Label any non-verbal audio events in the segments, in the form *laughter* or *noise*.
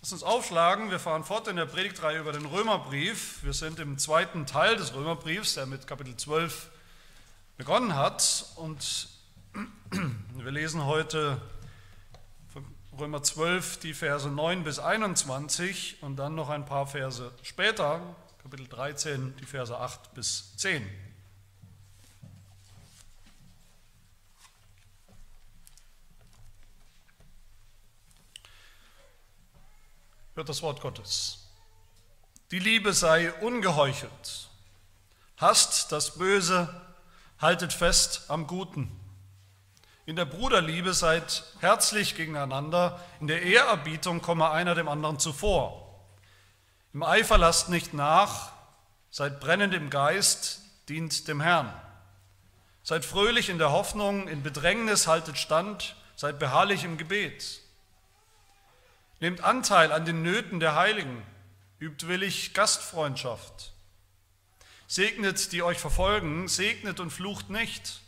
Lass uns aufschlagen. Wir fahren fort in der Predigtreihe über den Römerbrief. Wir sind im zweiten Teil des Römerbriefs, der mit Kapitel 12 begonnen hat. Und *clears throat* wir lesen heute von Römer 12 die Verse 9 bis 21 und dann noch ein paar Verse später, Kapitel 13, die Verse 8 bis 10. hört das Wort Gottes. Die Liebe sei ungeheuchelt. Hasst das Böse, haltet fest am Guten. In der Bruderliebe seid herzlich gegeneinander, in der Ehrerbietung komme einer dem anderen zuvor. Im Eifer lasst nicht nach, seid brennend im Geist, dient dem Herrn. Seid fröhlich in der Hoffnung, in Bedrängnis haltet stand, seid beharrlich im Gebet. Nehmt Anteil an den Nöten der Heiligen, übt willig Gastfreundschaft. Segnet, die euch verfolgen, segnet und flucht nicht.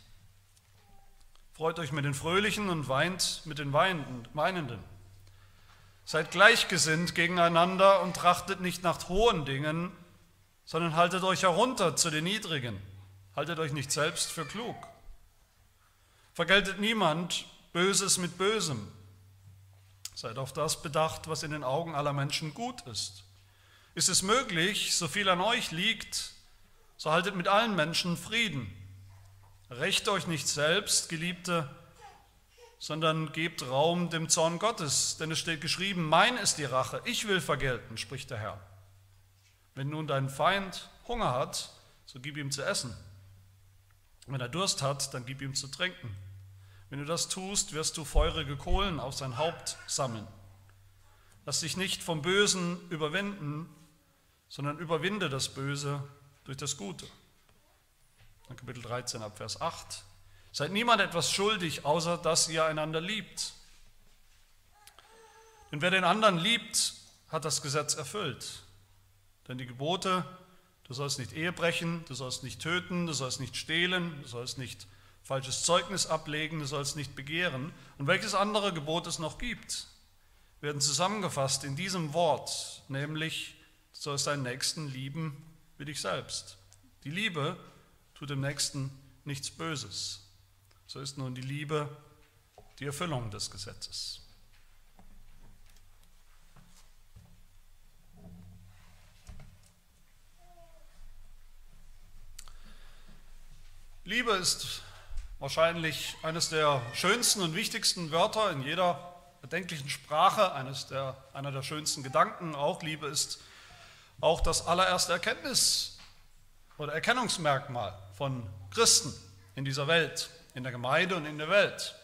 Freut euch mit den Fröhlichen und weint mit den Weinenden. Seid gleichgesinnt gegeneinander und trachtet nicht nach hohen Dingen, sondern haltet euch herunter zu den Niedrigen. Haltet euch nicht selbst für klug. Vergeltet niemand Böses mit Bösem Seid auf das bedacht, was in den Augen aller Menschen gut ist. Ist es möglich, so viel an euch liegt, so haltet mit allen Menschen Frieden. Recht euch nicht selbst, Geliebte, sondern gebt Raum dem Zorn Gottes, denn es steht geschrieben, mein ist die Rache, ich will vergelten, spricht der Herr. Wenn nun dein Feind Hunger hat, so gib ihm zu essen. Wenn er Durst hat, dann gib ihm zu trinken. Wenn du das tust, wirst du feurige Kohlen auf sein Haupt sammeln. Lass dich nicht vom Bösen überwinden, sondern überwinde das Böse durch das Gute. Dann Kapitel 13 ab Vers 8. Seid niemand etwas schuldig, außer dass ihr einander liebt. Denn wer den anderen liebt, hat das Gesetz erfüllt. Denn die Gebote, du sollst nicht Ehe brechen, du sollst nicht töten, du sollst nicht stehlen, du sollst nicht falsches Zeugnis ablegen, du sollst nicht begehren. Und welches andere Gebot es noch gibt, werden zusammengefasst in diesem Wort, nämlich du sollst deinen Nächsten lieben wie dich selbst. Die Liebe tut dem Nächsten nichts Böses. So ist nun die Liebe die Erfüllung des Gesetzes. Liebe ist wahrscheinlich eines der schönsten und wichtigsten Wörter in jeder erdenklichen Sprache, eines der, einer der schönsten Gedanken auch. Liebe ist auch das allererste Erkenntnis oder Erkennungsmerkmal von Christen in dieser Welt, in der Gemeinde und in der Welt.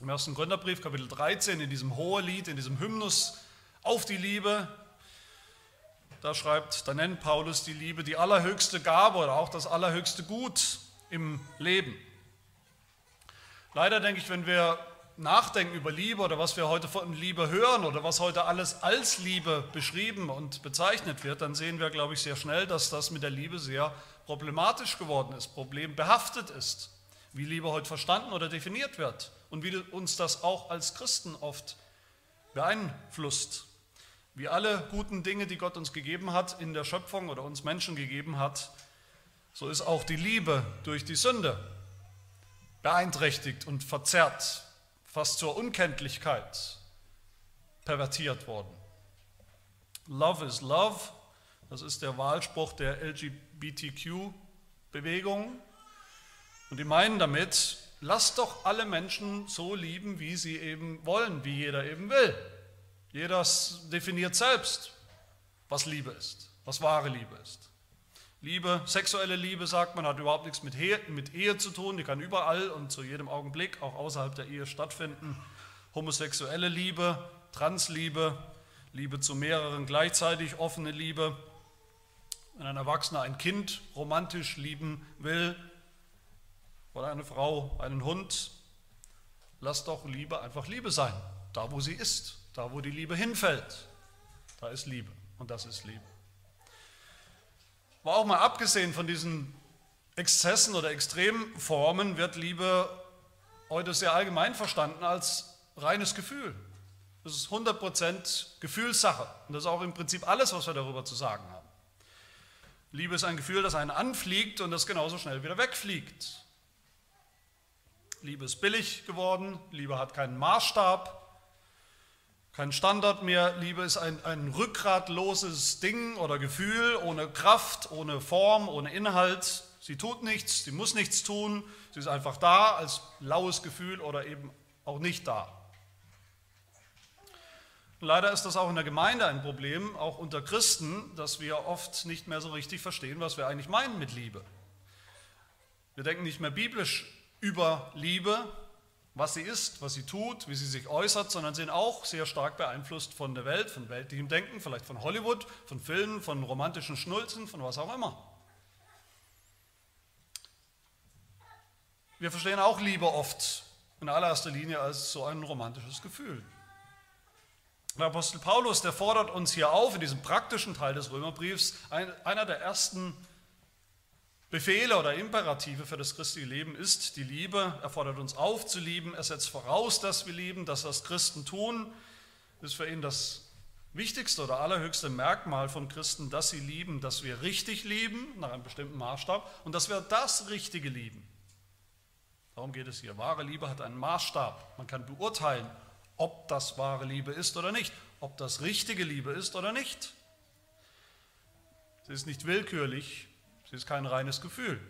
Im ersten Gründerbrief, Kapitel 13, in diesem Hohelied, in diesem Hymnus auf die Liebe, da schreibt, da nennt Paulus die Liebe die allerhöchste Gabe oder auch das allerhöchste Gut im Leben. Leider denke ich, wenn wir nachdenken über Liebe oder was wir heute von Liebe hören oder was heute alles als Liebe beschrieben und bezeichnet wird, dann sehen wir, glaube ich, sehr schnell, dass das mit der Liebe sehr problematisch geworden ist, problembehaftet ist, wie Liebe heute verstanden oder definiert wird und wie uns das auch als Christen oft beeinflusst. Wie alle guten Dinge, die Gott uns gegeben hat in der Schöpfung oder uns Menschen gegeben hat, so ist auch die Liebe durch die Sünde beeinträchtigt und verzerrt, fast zur Unkenntlichkeit pervertiert worden. Love is Love, das ist der Wahlspruch der LGBTQ-Bewegung. Und die meinen damit, lasst doch alle Menschen so lieben, wie sie eben wollen, wie jeder eben will. Jeder definiert selbst, was Liebe ist, was wahre Liebe ist. Liebe, sexuelle Liebe, sagt man, hat überhaupt nichts mit Ehe, mit Ehe zu tun. Die kann überall und zu jedem Augenblick, auch außerhalb der Ehe stattfinden. Homosexuelle Liebe, Transliebe, Liebe zu mehreren gleichzeitig, offene Liebe. Wenn ein Erwachsener ein Kind romantisch lieben will oder eine Frau einen Hund, lass doch Liebe einfach Liebe sein. Da, wo sie ist, da, wo die Liebe hinfällt, da ist Liebe und das ist Liebe. Aber auch mal abgesehen von diesen Exzessen oder Extremformen wird Liebe heute sehr allgemein verstanden als reines Gefühl. Das ist 100% Gefühlssache. Und das ist auch im Prinzip alles, was wir darüber zu sagen haben. Liebe ist ein Gefühl, das einen anfliegt und das genauso schnell wieder wegfliegt. Liebe ist billig geworden, Liebe hat keinen Maßstab, keinen Standard mehr. Liebe ist ein, ein rückgratloses Ding oder Gefühl, ohne Kraft, ohne Form, ohne Inhalt. Sie tut nichts, sie muss nichts tun, sie ist einfach da als laues Gefühl oder eben auch nicht da. Leider ist das auch in der Gemeinde ein Problem, auch unter Christen, dass wir oft nicht mehr so richtig verstehen, was wir eigentlich meinen mit Liebe. Wir denken nicht mehr biblisch über Liebe, was sie ist, was sie tut, wie sie sich äußert, sondern sind auch sehr stark beeinflusst von der Welt, von weltlichem Denken, vielleicht von Hollywood, von Filmen, von romantischen Schnulzen, von was auch immer. Wir verstehen auch Liebe oft in allererster Linie als so ein romantisches Gefühl. Der Apostel Paulus, der fordert uns hier auf, in diesem praktischen Teil des Römerbriefs, einer der ersten Befehle oder Imperative für das christliche Leben ist die Liebe. Er fordert uns auf zu lieben. Er setzt voraus, dass wir lieben, dass das Christen tun. Ist für ihn das wichtigste oder allerhöchste Merkmal von Christen, dass sie lieben, dass wir richtig lieben, nach einem bestimmten Maßstab, und dass wir das Richtige lieben. Darum geht es hier. Wahre Liebe hat einen Maßstab. Man kann beurteilen, ob das wahre Liebe ist oder nicht, ob das richtige Liebe ist oder nicht. Sie ist nicht willkürlich, sie ist kein reines Gefühl.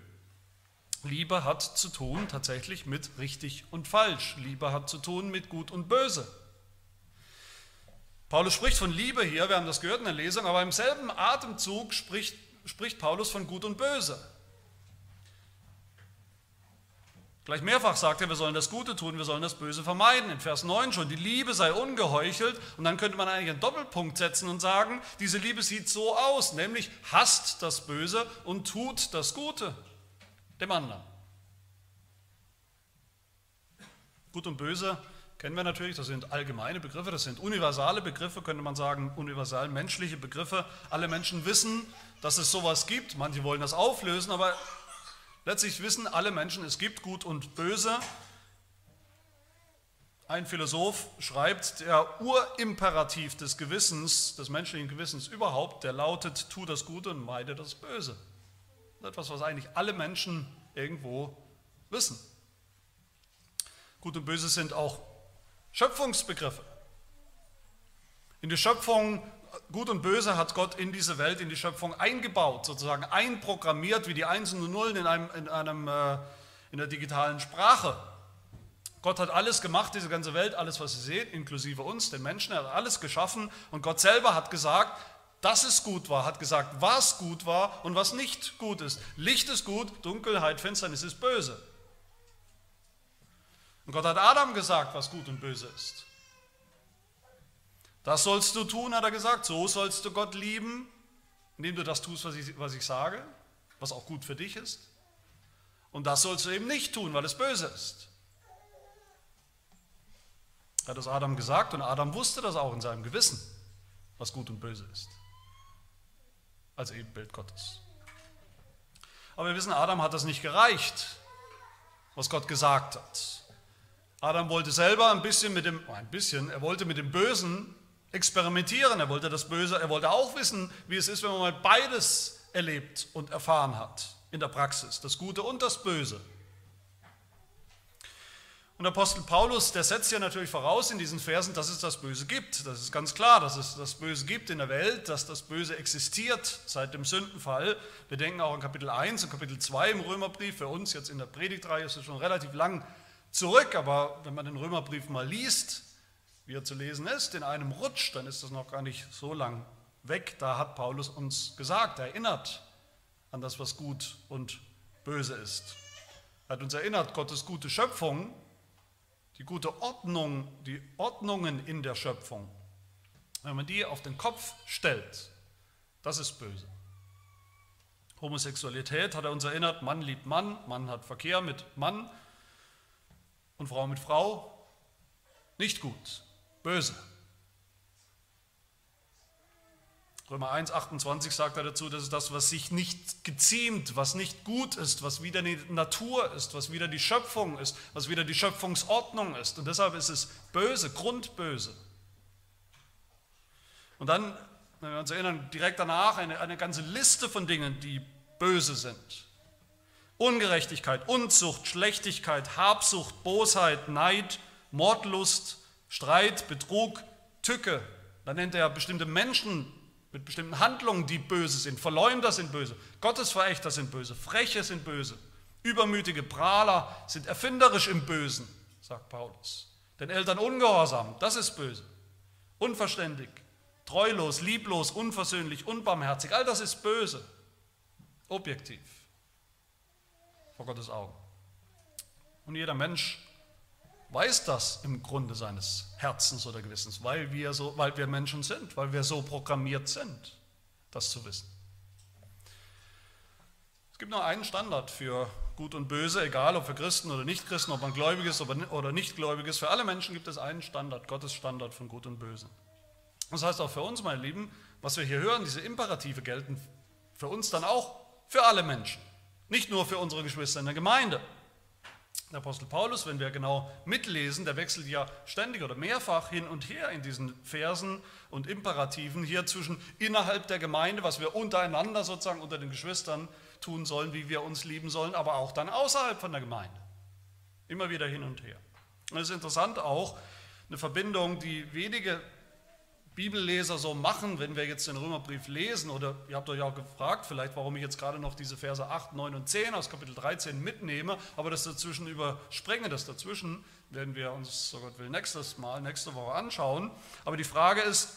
Liebe hat zu tun tatsächlich mit richtig und falsch. Liebe hat zu tun mit gut und böse. Paulus spricht von Liebe hier, wir haben das gehört in der Lesung, aber im selben Atemzug spricht, spricht Paulus von gut und böse. Gleich mehrfach sagt er, wir sollen das Gute tun, wir sollen das Böse vermeiden. In Vers 9 schon, die Liebe sei ungeheuchelt. Und dann könnte man eigentlich einen Doppelpunkt setzen und sagen, diese Liebe sieht so aus, nämlich hasst das Böse und tut das Gute dem anderen. Gut und Böse kennen wir natürlich, das sind allgemeine Begriffe, das sind universale Begriffe, könnte man sagen, universal menschliche Begriffe. Alle Menschen wissen, dass es sowas gibt. Manche wollen das auflösen, aber Letztlich wissen alle Menschen, es gibt Gut und Böse. Ein Philosoph schreibt, der Urimperativ des Gewissens, des menschlichen Gewissens überhaupt, der lautet, tu das Gute und meide das Böse. Etwas, was eigentlich alle Menschen irgendwo wissen. Gut und Böse sind auch Schöpfungsbegriffe. In der Schöpfung Gut und Böse hat Gott in diese Welt, in die Schöpfung eingebaut, sozusagen einprogrammiert wie die Einsen und Nullen in, einem, in, einem, äh, in der digitalen Sprache. Gott hat alles gemacht, diese ganze Welt, alles, was ihr seht, inklusive uns, den Menschen, er hat alles geschaffen und Gott selber hat gesagt, dass es gut war, hat gesagt, was gut war und was nicht gut ist. Licht ist gut, Dunkelheit, Finsternis ist böse. Und Gott hat Adam gesagt, was gut und böse ist. Das sollst du tun, hat er gesagt. So sollst du Gott lieben, indem du das tust, was ich, was ich sage, was auch gut für dich ist. Und das sollst du eben nicht tun, weil es böse ist. Hat das Adam gesagt und Adam wusste das auch in seinem Gewissen, was gut und böse ist. Als Ebenbild Gottes. Aber wir wissen, Adam hat das nicht gereicht, was Gott gesagt hat. Adam wollte selber ein bisschen mit dem, ein bisschen, er wollte mit dem Bösen experimentieren, er wollte das Böse, er wollte auch wissen, wie es ist, wenn man mal beides erlebt und erfahren hat in der Praxis, das Gute und das Böse. Und Apostel Paulus, der setzt ja natürlich voraus in diesen Versen, dass es das Böse gibt. Das ist ganz klar, dass es das Böse gibt in der Welt, dass das Böse existiert seit dem Sündenfall. Wir denken auch an Kapitel 1 und Kapitel 2 im Römerbrief. Für uns jetzt in der Predigtreihe ist es schon relativ lang zurück, aber wenn man den Römerbrief mal liest, wie er zu lesen ist, in einem Rutsch, dann ist das noch gar nicht so lang weg. Da hat Paulus uns gesagt, erinnert an das, was gut und böse ist. Er hat uns erinnert, Gottes gute Schöpfung, die gute Ordnung, die Ordnungen in der Schöpfung, wenn man die auf den Kopf stellt, das ist böse. Homosexualität hat er uns erinnert, Mann liebt Mann, Mann hat Verkehr mit Mann und Frau mit Frau, nicht gut böse. Römer 1, 28 sagt er dazu, das ist das, was sich nicht geziemt, was nicht gut ist, was wieder die Natur ist, was wieder die Schöpfung ist, was wieder die Schöpfungsordnung ist. Und deshalb ist es böse, grundböse. Und dann, wenn wir uns erinnern, direkt danach eine, eine ganze Liste von Dingen, die böse sind. Ungerechtigkeit, Unzucht, Schlechtigkeit, Habsucht, Bosheit, Neid, Mordlust, Streit, Betrug, Tücke. Dann nennt er bestimmte Menschen mit bestimmten Handlungen, die böse sind. Verleumder sind böse, Gottesverächter sind böse, Freche sind böse, übermütige Prahler sind erfinderisch im Bösen, sagt Paulus. Den Eltern ungehorsam, das ist böse. Unverständig, treulos, lieblos, unversöhnlich, unbarmherzig, all das ist böse. Objektiv. Vor Gottes Augen. Und jeder Mensch weiß das im Grunde seines Herzens oder Gewissens, weil wir, so, weil wir Menschen sind, weil wir so programmiert sind, das zu wissen. Es gibt nur einen Standard für Gut und Böse, egal ob für Christen oder Nichtchristen, ob man gläubig ist oder nicht gläubig ist. Für alle Menschen gibt es einen Standard, Gottes Standard von Gut und Böse. Das heißt auch für uns, meine Lieben, was wir hier hören, diese Imperative gelten für uns dann auch für alle Menschen, nicht nur für unsere Geschwister in der Gemeinde. Der Apostel Paulus, wenn wir genau mitlesen, der wechselt ja ständig oder mehrfach hin und her in diesen Versen und Imperativen hier zwischen innerhalb der Gemeinde, was wir untereinander sozusagen unter den Geschwistern tun sollen, wie wir uns lieben sollen, aber auch dann außerhalb von der Gemeinde. Immer wieder hin und her. Und es ist interessant auch, eine Verbindung, die wenige Bibelleser so machen, wenn wir jetzt den Römerbrief lesen, oder ihr habt euch auch gefragt, vielleicht, warum ich jetzt gerade noch diese Verse 8, 9 und 10 aus Kapitel 13 mitnehme, aber das dazwischen übersprengen, das dazwischen werden wir uns, so Gott will, nächstes Mal, nächste Woche anschauen. Aber die Frage ist,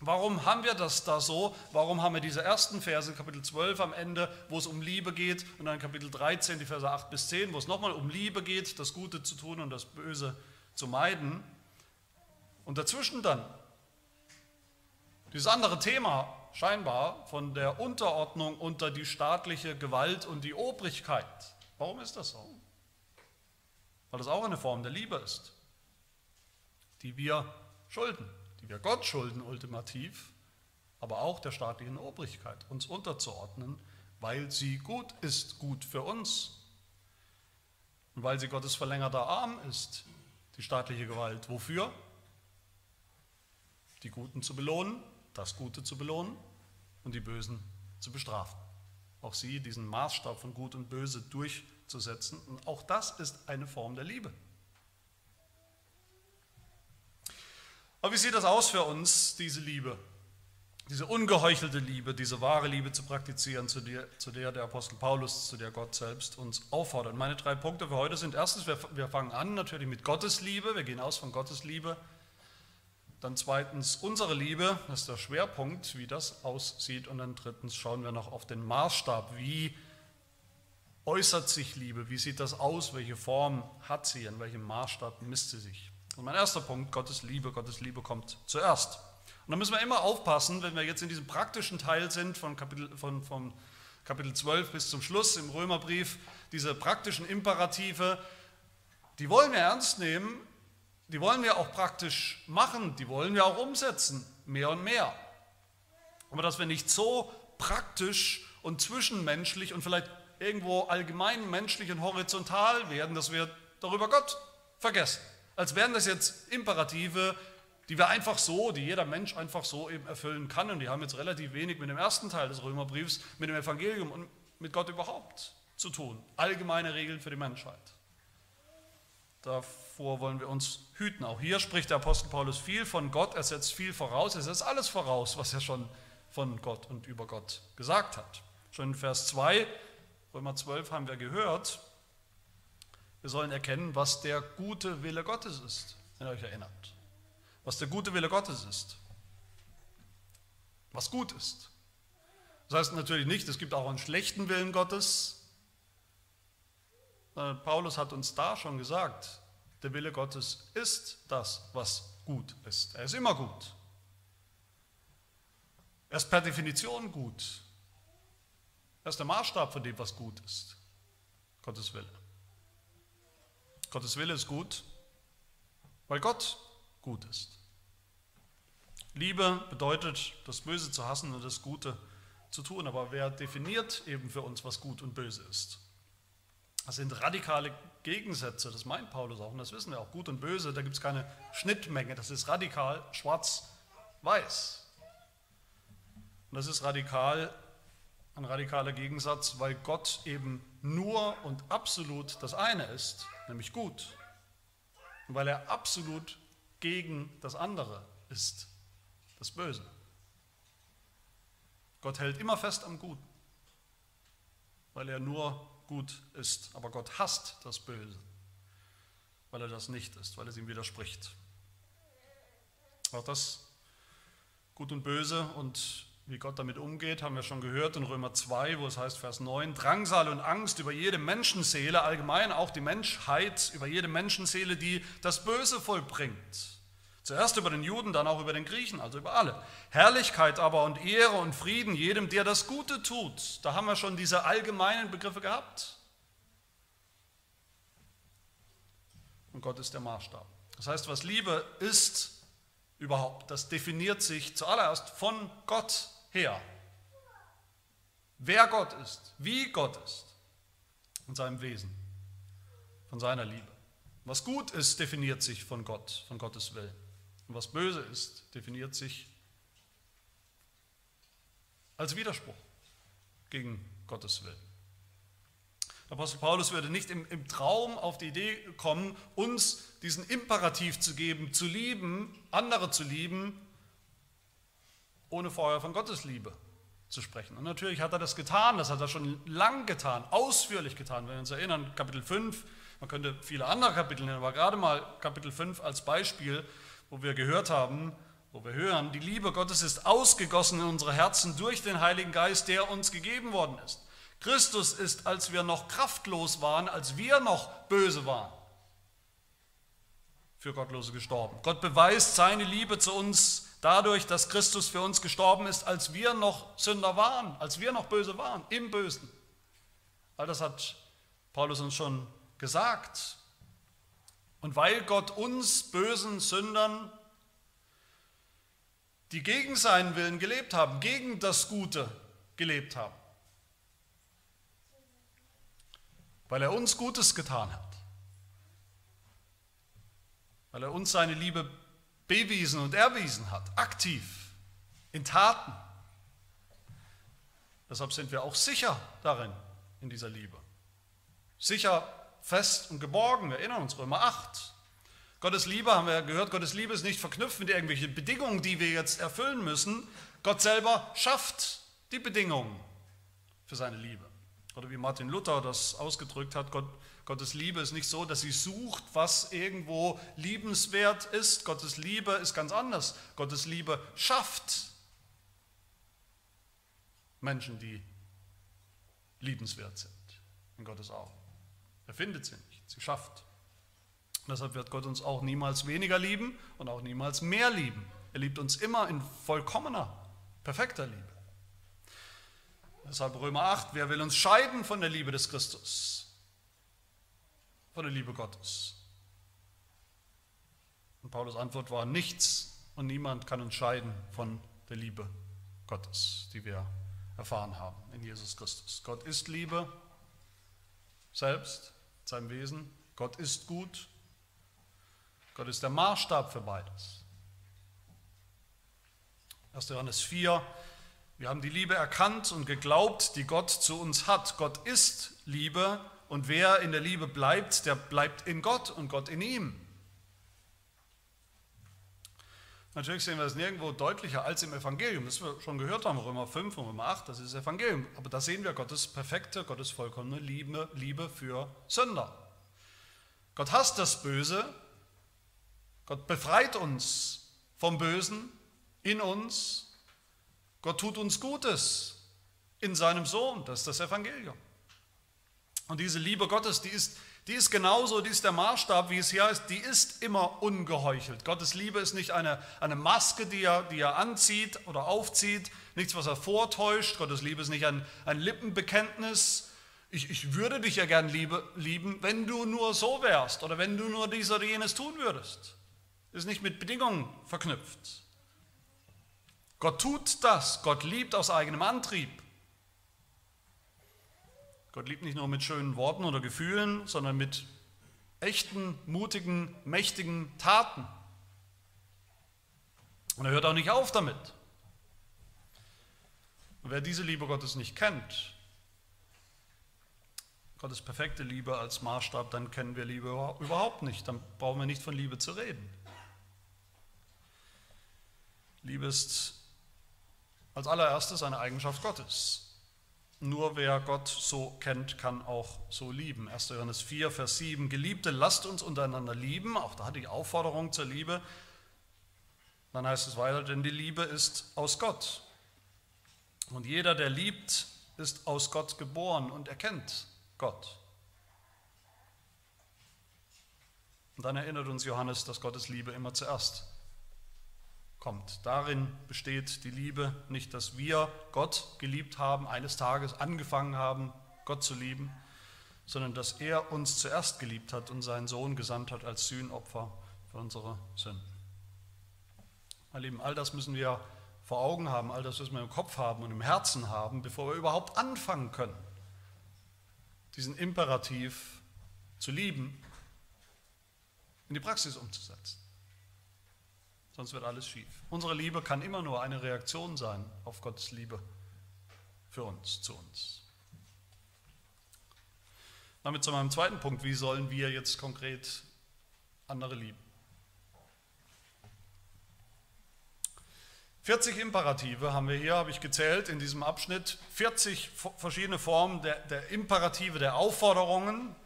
warum haben wir das da so? Warum haben wir diese ersten Verse, Kapitel 12 am Ende, wo es um Liebe geht, und dann Kapitel 13, die Verse 8 bis 10, wo es nochmal um Liebe geht, das Gute zu tun und das Böse zu meiden? Und dazwischen dann dieses andere Thema scheinbar von der Unterordnung unter die staatliche Gewalt und die Obrigkeit. Warum ist das so? Weil das auch eine Form der Liebe ist, die wir schulden, die wir Gott schulden ultimativ, aber auch der staatlichen Obrigkeit, uns unterzuordnen, weil sie gut ist, gut für uns. Und weil sie Gottes verlängerter Arm ist, die staatliche Gewalt. Wofür? Die Guten zu belohnen das Gute zu belohnen und die Bösen zu bestrafen. Auch sie, diesen Maßstab von Gut und Böse durchzusetzen. Und auch das ist eine Form der Liebe. Aber wie sieht das aus für uns, diese Liebe? Diese ungeheuchelte Liebe, diese wahre Liebe zu praktizieren, zu der, zu der der Apostel Paulus, zu der Gott selbst uns auffordert. Meine drei Punkte für heute sind erstens, wir, wir fangen an natürlich mit Gottes Liebe, wir gehen aus von Gottes Liebe. Dann zweitens unsere Liebe, das ist der Schwerpunkt, wie das aussieht. Und dann drittens schauen wir noch auf den Maßstab, wie äußert sich Liebe, wie sieht das aus, welche Form hat sie, in welchem Maßstab misst sie sich. Und mein erster Punkt, Gottes Liebe, Gottes Liebe kommt zuerst. Und da müssen wir immer aufpassen, wenn wir jetzt in diesem praktischen Teil sind, von Kapitel, von, von Kapitel 12 bis zum Schluss im Römerbrief, diese praktischen Imperative, die wollen wir ernst nehmen, die wollen wir auch praktisch machen, die wollen wir auch umsetzen, mehr und mehr. Aber dass wir nicht so praktisch und zwischenmenschlich und vielleicht irgendwo allgemein menschlich und horizontal werden, dass wir darüber Gott vergessen. Als wären das jetzt Imperative, die wir einfach so, die jeder Mensch einfach so eben erfüllen kann. Und die haben jetzt relativ wenig mit dem ersten Teil des Römerbriefs, mit dem Evangelium und mit Gott überhaupt zu tun. Allgemeine Regeln für die Menschheit. Davor wollen wir uns hüten. Auch hier spricht der Apostel Paulus viel von Gott, er setzt viel voraus, er setzt alles voraus, was er schon von Gott und über Gott gesagt hat. Schon in Vers 2, Römer 12 haben wir gehört, wir sollen erkennen, was der gute Wille Gottes ist, wenn ihr euch erinnert. Was der gute Wille Gottes ist. Was gut ist. Das heißt natürlich nicht, es gibt auch einen schlechten Willen Gottes, äh, Paulus hat uns da schon gesagt, der Wille Gottes ist das, was gut ist. Er ist immer gut. Er ist per Definition gut. Er ist der Maßstab von dem, was gut ist. Gottes Wille. Gottes Wille ist gut, weil Gott gut ist. Liebe bedeutet, das Böse zu hassen und das Gute zu tun. Aber wer definiert eben für uns, was gut und böse ist? Das sind radikale Gegensätze, das meint Paulus auch und das wissen wir auch. Gut und böse, da gibt es keine Schnittmenge, das ist radikal schwarz-weiß. Und das ist radikal, ein radikaler Gegensatz, weil Gott eben nur und absolut das eine ist, nämlich gut. Und weil er absolut gegen das andere ist, das Böse. Gott hält immer fest am Guten, weil er nur gut ist. Aber Gott hasst das Böse, weil er das nicht ist, weil es ihm widerspricht. Auch das Gut und Böse und wie Gott damit umgeht, haben wir schon gehört in Römer 2, wo es heißt, Vers 9, Drangsal und Angst über jede Menschenseele, allgemein auch die Menschheit, über jede Menschenseele, die das Böse vollbringt. Zuerst über den Juden, dann auch über den Griechen, also über alle. Herrlichkeit aber und Ehre und Frieden jedem, der das Gute tut. Da haben wir schon diese allgemeinen Begriffe gehabt. Und Gott ist der Maßstab. Das heißt, was Liebe ist überhaupt, das definiert sich zuallererst von Gott her. Wer Gott ist, wie Gott ist, in seinem Wesen, von seiner Liebe. Was gut ist, definiert sich von Gott, von Gottes Willen. Und was böse ist, definiert sich als Widerspruch gegen Gottes Willen. Apostel Paulus würde nicht im, im, Traum auf die Idee kommen, uns diesen Imperativ zu geben, zu lieben, andere zu lieben, ohne vorher von Gottes Liebe zu sprechen. Und natürlich hat er das getan, das hat er schon lang getan, ausführlich getan. Wenn wir uns erinnern, Kapitel 5, man könnte viele andere Kapitel nennen, aber gerade mal Kapitel 5 als Beispiel, wo wir gehört haben, wo wir hören, die Liebe Gottes ist ausgegossen in unsere Herzen durch den Heiligen Geist, der uns gegeben worden ist. Christus ist, als wir noch kraftlos waren, als wir noch böse waren, für Gottlose gestorben. Gott beweist seine Liebe zu uns dadurch, dass Christus für uns gestorben ist, als wir noch Sünder waren, als wir noch böse waren, im Bösen. All das hat Paulus uns schon gesagt. Und weil Gott uns bösen Sündern, die gegen seinen Willen gelebt haben, gegen das Gute gelebt haben, weil er uns Gutes getan hat, weil er uns seine Liebe bewiesen und erwiesen hat, aktiv, in Taten. Deshalb sind wir auch sicher darin, in dieser Liebe. Sicher fest und geborgen. Wir erinnern uns Römer 8. Gottes Liebe, haben wir gehört, Gottes Liebe ist nicht verknüpft mit irgendwelchen Bedingungen, die wir jetzt erfüllen müssen. Gott selber schafft die Bedingungen für seine Liebe. Oder wie Martin Luther das ausgedrückt hat, Gott, Gottes Liebe ist nicht so, dass sie sucht, was irgendwo liebenswert ist. Gottes Liebe ist ganz anders. Gottes Liebe schafft Menschen, die liebenswert sind in Gottes Augen. Er findet sie nicht, sie schafft. deshalb wird Gott uns auch niemals weniger lieben und auch niemals mehr lieben. Er liebt uns immer in vollkommener, perfekter Liebe. Deshalb Römer 8, wer will uns scheiden von der Liebe des Christus? Von der Liebe Gottes. Und Paulus Antwort war nichts und niemand kann uns scheiden von der Liebe Gottes, die wir erfahren haben in Jesus Christus. Gott ist Liebe selbst seinem Wesen. Gott ist gut. Gott ist der Maßstab für beides. 1. Johannes 4. Wir haben die Liebe erkannt und geglaubt, die Gott zu uns hat. Gott ist Liebe und wer in der Liebe bleibt, der bleibt in Gott und Gott in ihm. Natürlich sehen wir das nirgendwo deutlicher als im Evangelium. Das wir schon gehört haben, Römer 5 und Römer 8, das ist das Evangelium. Aber da sehen wir Gottes perfekte, Gottes vollkommene Liebe, Liebe für Sünder. Gott hasst das Böse. Gott befreit uns vom Bösen in uns. Gott tut uns Gutes in seinem Sohn. Das ist das Evangelium. Und diese Liebe Gottes, die ist die ist genauso, die ist der Maßstab, wie es hier heißt, die ist immer ungeheuchelt. Gottes Liebe ist nicht eine, eine Maske, die er, die er anzieht oder aufzieht, nichts, was er vortäuscht. Gottes Liebe ist nicht ein, ein Lippenbekenntnis. Ich, ich würde dich ja gern liebe, lieben, wenn du nur so wärst oder wenn du nur dies oder jenes tun würdest. Ist nicht mit Bedingungen verknüpft. Gott tut das. Gott liebt aus eigenem Antrieb. Gott liebt nicht nur mit schönen Worten oder Gefühlen, sondern mit echten, mutigen, mächtigen Taten. Und er hört auch nicht auf damit. Und wer diese Liebe Gottes nicht kennt, Gottes perfekte Liebe als Maßstab, dann kennen wir Liebe überhaupt nicht. Dann brauchen wir nicht von Liebe zu reden. Liebe ist als allererstes eine Eigenschaft Gottes. Nur wer Gott so kennt, kann auch so lieben. 1. Johannes 4, Vers 7. Geliebte, lasst uns untereinander lieben. Auch da die Aufforderung zur Liebe. Dann heißt es weiter, denn die Liebe ist aus Gott. Und jeder, der liebt, ist aus Gott geboren und erkennt Gott. Und dann erinnert uns Johannes, dass Gottes Liebe immer zuerst kommt. Darin besteht die Liebe, nicht, dass wir Gott geliebt haben, eines Tages angefangen haben, Gott zu lieben, sondern dass er uns zuerst geliebt hat und seinen Sohn gesandt hat als Sühnopfer für unsere Sünden. Meine Lieben, all das müssen wir vor Augen haben, all das müssen wir im Kopf haben und im Herzen haben, bevor wir überhaupt anfangen können, diesen Imperativ zu lieben in die Praxis umzusetzen sonst wird alles schief. Unsere Liebe kann immer nur eine Reaktion sein auf Gottes Liebe für uns, zu uns. Damit zu meinem zweiten Punkt, wie sollen wir jetzt konkret andere lieben? 40 Imperative haben wir hier, habe ich gezählt in diesem Abschnitt. 40 verschiedene Formen der, der Imperative, der Aufforderungen.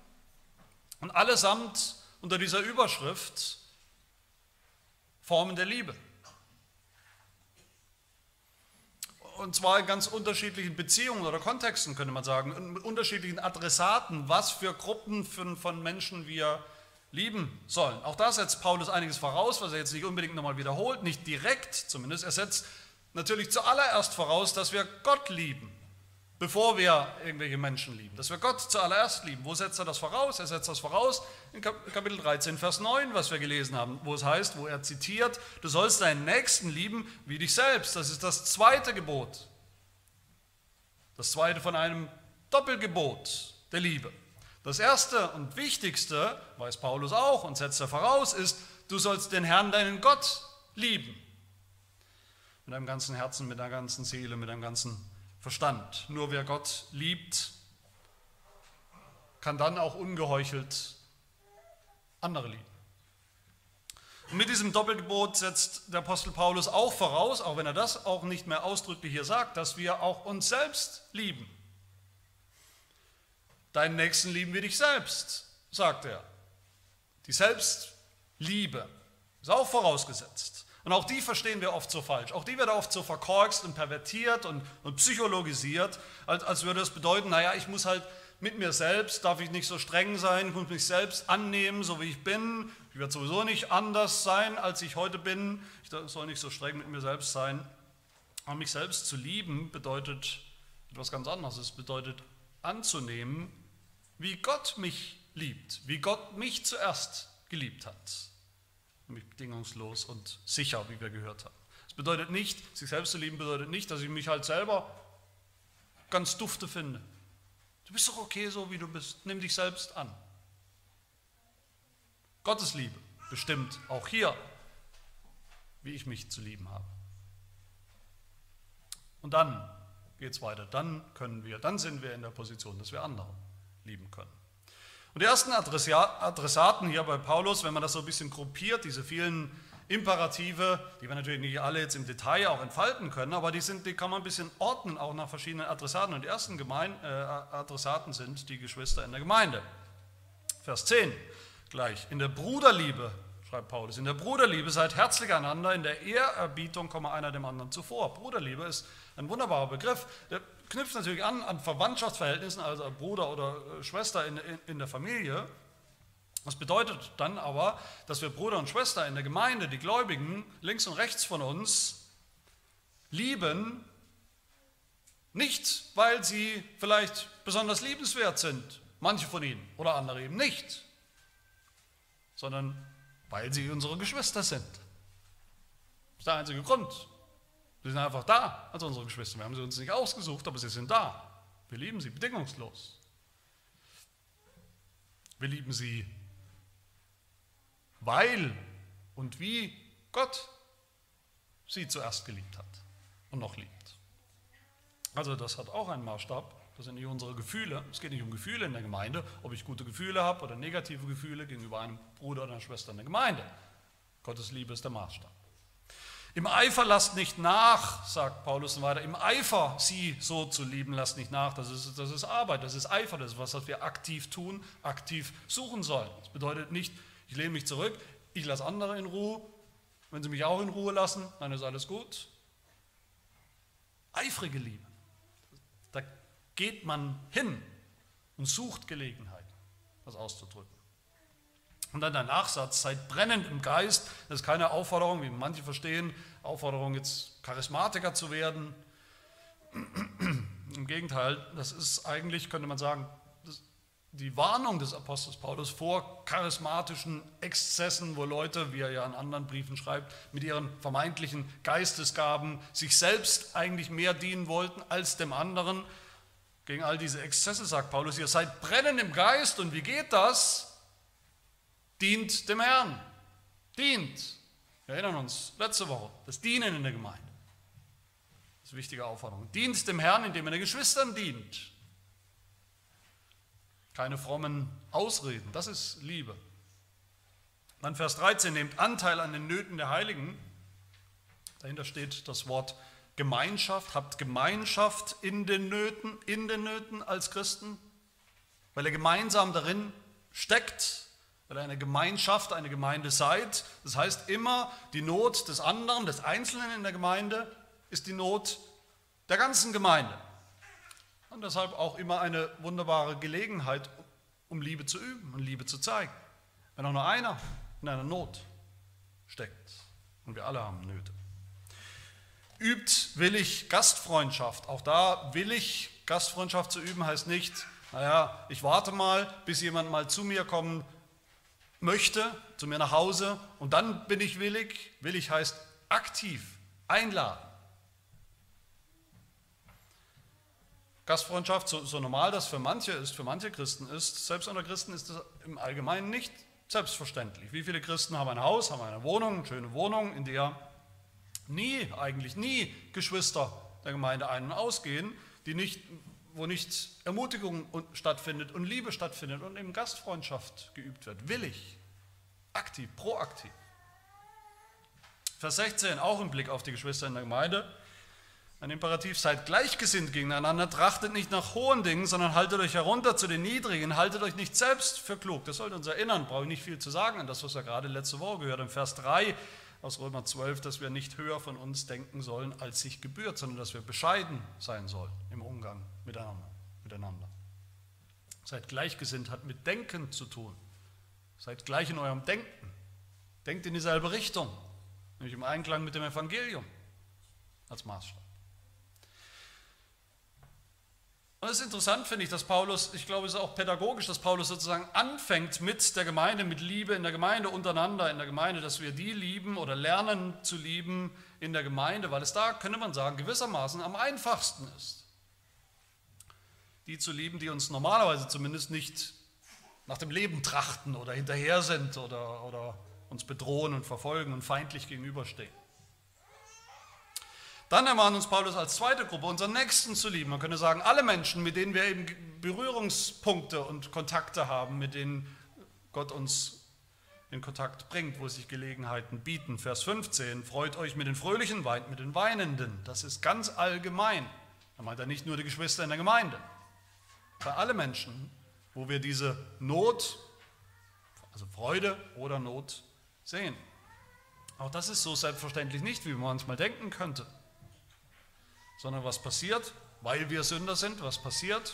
Und allesamt unter dieser Überschrift Formen der Liebe. Und zwar in ganz unterschiedlichen Beziehungen oder Kontexten, könnte man sagen, mit unterschiedlichen Adressaten, was für Gruppen von Menschen wir lieben sollen. Auch da setzt Paulus einiges voraus, was er jetzt nicht unbedingt nochmal wiederholt, nicht direkt zumindest. Er setzt natürlich zuallererst voraus, dass wir Gott lieben bevor wir irgendwelche Menschen lieben. Dass wir Gott zuallererst lieben. Wo setzt er das voraus? Er setzt das voraus in Kapitel 13, Vers 9, was wir gelesen haben, wo es heißt, wo er zitiert, du sollst deinen Nächsten lieben wie dich selbst. Das ist das zweite Gebot. Das zweite von einem Doppelgebot der Liebe. Das erste und wichtigste, weiß Paulus auch und setzt er voraus, ist, du sollst den Herrn, deinen Gott, lieben. Mit deinem ganzen Herzen, mit deiner ganzen Seele, mit deinem ganzen Verstand. Nur wer Gott liebt, kann dann auch ungeheuchelt andere lieben. Und mit diesem Doppelgebot setzt der Apostel Paulus auch voraus, auch wenn er das auch nicht mehr ausdrücklich hier sagt, dass wir auch uns selbst lieben. Deinen Nächsten lieben wir dich selbst, sagt er. Die Selbstliebe ist auch vorausgesetzt. Und auch die verstehen wir oft so falsch. Auch die wird oft so verkorkst und pervertiert und, und psychologisiert, als, als würde es bedeuten, naja, ich muss halt mit mir selbst, darf ich nicht so streng sein, ich muss mich selbst annehmen, so wie ich bin. Ich werde sowieso nicht anders sein, als ich heute bin. Ich soll nicht so streng mit mir selbst sein. Aber mich selbst zu lieben bedeutet etwas ganz anderes. Es bedeutet anzunehmen, wie Gott mich liebt, wie Gott mich zuerst geliebt hat nämlich bedingungslos und sicher, wie wir gehört haben. Es bedeutet nicht, sich selbst zu lieben bedeutet nicht, dass ich mich halt selber ganz dufte finde. Du bist doch okay so, wie du bist. Nimm dich selbst an. Gottes Liebe bestimmt auch hier, wie ich mich zu lieben habe. Und dann geht es weiter. Dann können wir, dann sind wir in der Position, dass wir andere lieben können. Und die ersten Adressaten hier bei Paulus, wenn man das so ein bisschen gruppiert, diese vielen Imperative, die wir natürlich nicht alle jetzt im Detail auch entfalten können, aber die, sind, die kann man ein bisschen ordnen, auch nach verschiedenen Adressaten. Und die ersten Gemein äh, Adressaten sind die Geschwister in der Gemeinde. Vers 10 gleich. In der Bruderliebe, schreibt Paulus, in der Bruderliebe seid herzlich einander, in der Ehrerbietung komme einer dem anderen zuvor. Bruderliebe ist ein wunderbarer Begriff. Knüpft natürlich an an Verwandtschaftsverhältnissen, also Bruder oder äh, Schwester in, in, in der Familie. Das bedeutet dann aber, dass wir Bruder und Schwester in der Gemeinde, die Gläubigen, links und rechts von uns, lieben, nicht weil sie vielleicht besonders liebenswert sind, manche von ihnen oder andere eben nicht, sondern weil sie unsere Geschwister sind. Das ist der einzige Grund. Sie sind einfach da als unsere Geschwister. Wir haben sie uns nicht ausgesucht, aber sie sind da. Wir lieben sie bedingungslos. Wir lieben sie, weil und wie Gott sie zuerst geliebt hat und noch liebt. Also das hat auch einen Maßstab. Das sind nicht unsere Gefühle. Es geht nicht um Gefühle in der Gemeinde, ob ich gute Gefühle habe oder negative Gefühle gegenüber einem Bruder oder einer Schwester in der Gemeinde. Gottes Liebe ist der Maßstab. Im Eifer lasst nicht nach, sagt Paulus weiter. Im Eifer sie so zu lieben, lasst nicht nach. Das ist, das ist Arbeit, das ist Eifer, das ist was, was wir aktiv tun, aktiv suchen sollen. Das bedeutet nicht, ich lehne mich zurück, ich lasse andere in Ruhe. Wenn sie mich auch in Ruhe lassen, dann ist alles gut. Eifrige Liebe. Da geht man hin und sucht Gelegenheit, das auszudrücken. Und dann der Nachsatz, seid brennend im Geist. Das ist keine Aufforderung, wie manche verstehen, Aufforderung jetzt Charismatiker zu werden. Im Gegenteil, das ist eigentlich, könnte man sagen, die Warnung des Apostels Paulus vor charismatischen Exzessen, wo Leute, wie er ja in anderen Briefen schreibt, mit ihren vermeintlichen Geistesgaben sich selbst eigentlich mehr dienen wollten als dem anderen. Gegen all diese Exzesse sagt Paulus, ihr seid brennend im Geist und wie geht das? Dient dem Herrn. Dient. Wir erinnern uns, letzte Woche, das Dienen in der Gemeinde. Das ist eine wichtige Aufforderung. Dient dem Herrn, indem er den Geschwistern dient. Keine frommen Ausreden, das ist Liebe. Dann Vers 13, nehmt Anteil an den Nöten der Heiligen. Dahinter steht das Wort Gemeinschaft. Habt Gemeinschaft in den Nöten, in den Nöten als Christen, weil ihr gemeinsam darin steckt, weil ihr eine Gemeinschaft, eine Gemeinde seid. Das heißt, immer die Not des anderen, des Einzelnen in der Gemeinde, ist die Not der ganzen Gemeinde. Und deshalb auch immer eine wunderbare Gelegenheit, um Liebe zu üben und Liebe zu zeigen. Wenn auch nur einer in einer Not steckt. Und wir alle haben Nöte. Übt willig Gastfreundschaft. Auch da willig Gastfreundschaft zu üben heißt nicht, naja, ich warte mal, bis jemand mal zu mir kommt möchte, zu mir nach Hause und dann bin ich willig. Willig heißt aktiv, einladen. Gastfreundschaft, so, so, normal das für manche ist, für manche Christen ist, selbst unter Christen ist das im Allgemeinen nicht selbstverständlich. Wie viele Christen haben ein Haus, haben eine Wohnung, eine schöne Wohnung, in der nie, eigentlich nie Geschwister der Gemeinde ein- und ausgehen, die nicht wo nicht Ermutigung stattfindet und Liebe stattfindet und eben Gastfreundschaft geübt wird. Willig, aktiv, proaktiv. Vers 16, auch im Blick auf die Geschwister in der Gemeinde. Ein Imperativ, seid gleichgesinnt gegeneinander, trachtet nicht nach hohen Dingen, sondern haltet euch herunter zu den Niedrigen, haltet euch nicht selbst für klug. Das sollte uns erinnern, brauche ich nicht viel zu sagen an das, was wir gerade letzte Woche gehört haben. Vers 3 aus Römer 12, dass wir nicht höher von uns denken sollen, als sich gebührt, sondern dass wir bescheiden sein sollen im Umgang miteinander. Seid gleichgesinnt, hat mit Denken zu tun. Seid gleich in eurem Denken. Denkt in dieselbe Richtung, nämlich im Einklang mit dem Evangelium als Maßstab. Und es ist interessant, finde ich, dass Paulus, ich glaube, es ist auch pädagogisch, dass Paulus sozusagen anfängt mit der Gemeinde, mit Liebe in der Gemeinde, untereinander in der Gemeinde, dass wir die lieben oder lernen zu lieben in der Gemeinde, weil es da, könnte man sagen, gewissermaßen am einfachsten ist. Die zu lieben, die uns normalerweise zumindest nicht nach dem Leben trachten oder hinterher sind oder, oder uns bedrohen und verfolgen und feindlich gegenüberstehen. Dann ermahnt uns Paulus als zweite Gruppe, unseren Nächsten zu lieben. Man könnte sagen, alle Menschen, mit denen wir eben Berührungspunkte und Kontakte haben, mit denen Gott uns in Kontakt bringt, wo sich Gelegenheiten bieten. Vers 15, freut euch mit den Fröhlichen, weint mit den Weinenden. Das ist ganz allgemein. Da meint er nicht nur die Geschwister in der Gemeinde. Bei allen Menschen, wo wir diese Not, also Freude oder Not sehen. Auch das ist so selbstverständlich nicht, wie man manchmal denken könnte sondern was passiert, weil wir Sünder sind, was passiert?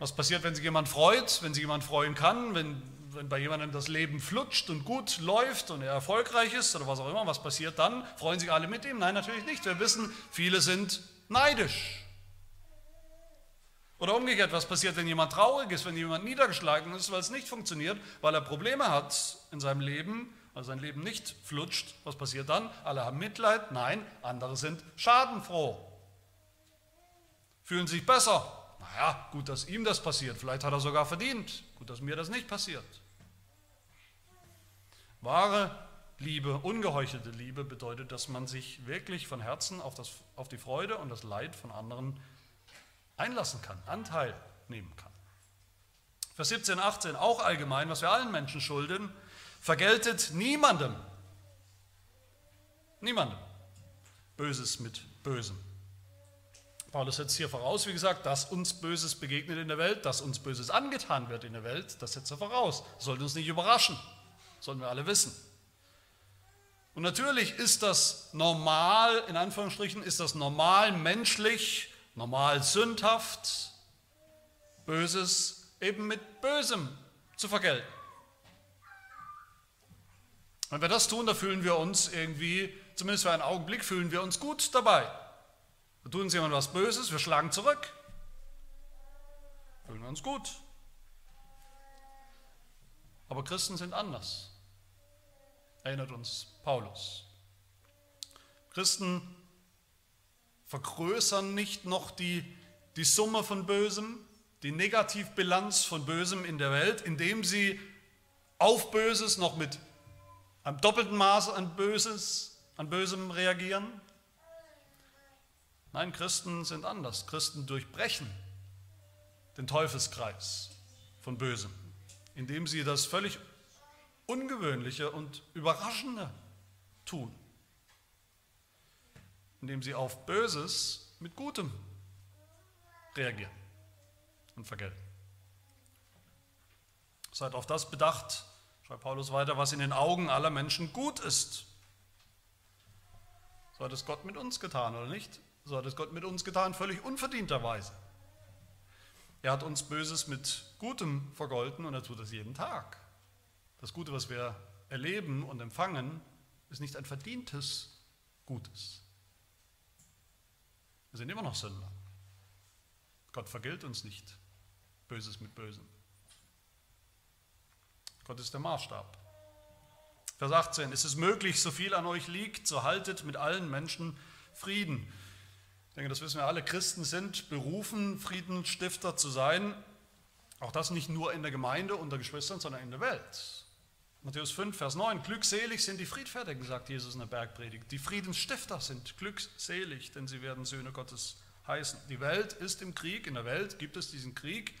Was passiert, wenn sich jemand freut, wenn sich jemand freuen kann, wenn, wenn bei jemandem das Leben flutscht und gut läuft und er erfolgreich ist oder was auch immer, was passiert dann? Freuen sich alle mit ihm? Nein, natürlich nicht. Wir wissen, viele sind neidisch. Oder umgekehrt, was passiert, wenn jemand traurig ist, wenn jemand niedergeschlagen ist, weil es nicht funktioniert, weil er Probleme hat in seinem Leben also sein Leben nicht flutscht, was passiert dann? Alle haben Mitleid? Nein, andere sind schadenfroh. Fühlen sich besser. Naja, gut, dass ihm das passiert. Vielleicht hat er sogar verdient. Gut, dass mir das nicht passiert. Wahre Liebe, ungeheuchelte Liebe bedeutet, dass man sich wirklich von Herzen auf, das, auf die Freude und das Leid von anderen einlassen kann, Anteil nehmen kann. Vers 17, 18, auch allgemein, was wir allen Menschen schulden, vergeltet niemandem, niemandem Böses mit Bösem. Paulus setzt hier voraus, wie gesagt, dass uns Böses begegnet in der Welt, dass uns Böses angetan wird in der Welt, das setzt er voraus. Das sollte uns nicht überraschen, sollen wir alle wissen. Und natürlich ist das normal, in Anführungsstrichen, ist das normal menschlich, normal sündhaft, Böses eben mit Bösem zu vergelten. Wenn wir das tun, da fühlen wir uns irgendwie, zumindest für einen Augenblick, fühlen wir uns gut dabei. Da tut uns jemand was Böses, wir schlagen zurück. Fühlen wir uns gut. Aber Christen sind anders, erinnert uns Paulus. Christen vergrößern nicht noch die, die Summe von Bösem, die Negativbilanz von Bösem in der Welt, indem sie auf Böses noch mit einem doppelten Maß an Böses, an Bösem reagieren, Nein, Christen sind anders. Christen durchbrechen den Teufelskreis von Bösem, indem sie das völlig Ungewöhnliche und Überraschende tun, indem sie auf Böses mit Gutem reagieren und vergelten. Seid auf das bedacht, schreibt Paulus weiter, was in den Augen aller Menschen gut ist. So hat es Gott mit uns getan, oder nicht? So hat es Gott mit uns getan, völlig unverdienterweise. Er hat uns Böses mit Gutem vergolten und er tut das jeden Tag. Das Gute, was wir erleben und empfangen, ist nicht ein verdientes Gutes. Wir sind immer noch Sünder. Gott vergilt uns nicht Böses mit Bösem. Gott ist der Maßstab. Vers 18, ist es möglich, so viel an euch liegt, so haltet mit allen Menschen Frieden. Ich denke, das wissen wir alle. Christen sind berufen, Friedensstifter zu sein. Auch das nicht nur in der Gemeinde unter Geschwistern, sondern in der Welt. Matthäus 5, Vers 9. Glückselig sind die Friedfertigen, sagt Jesus in der Bergpredigt. Die Friedensstifter sind glückselig, denn sie werden Söhne Gottes heißen. Die Welt ist im Krieg. In der Welt gibt es diesen Krieg,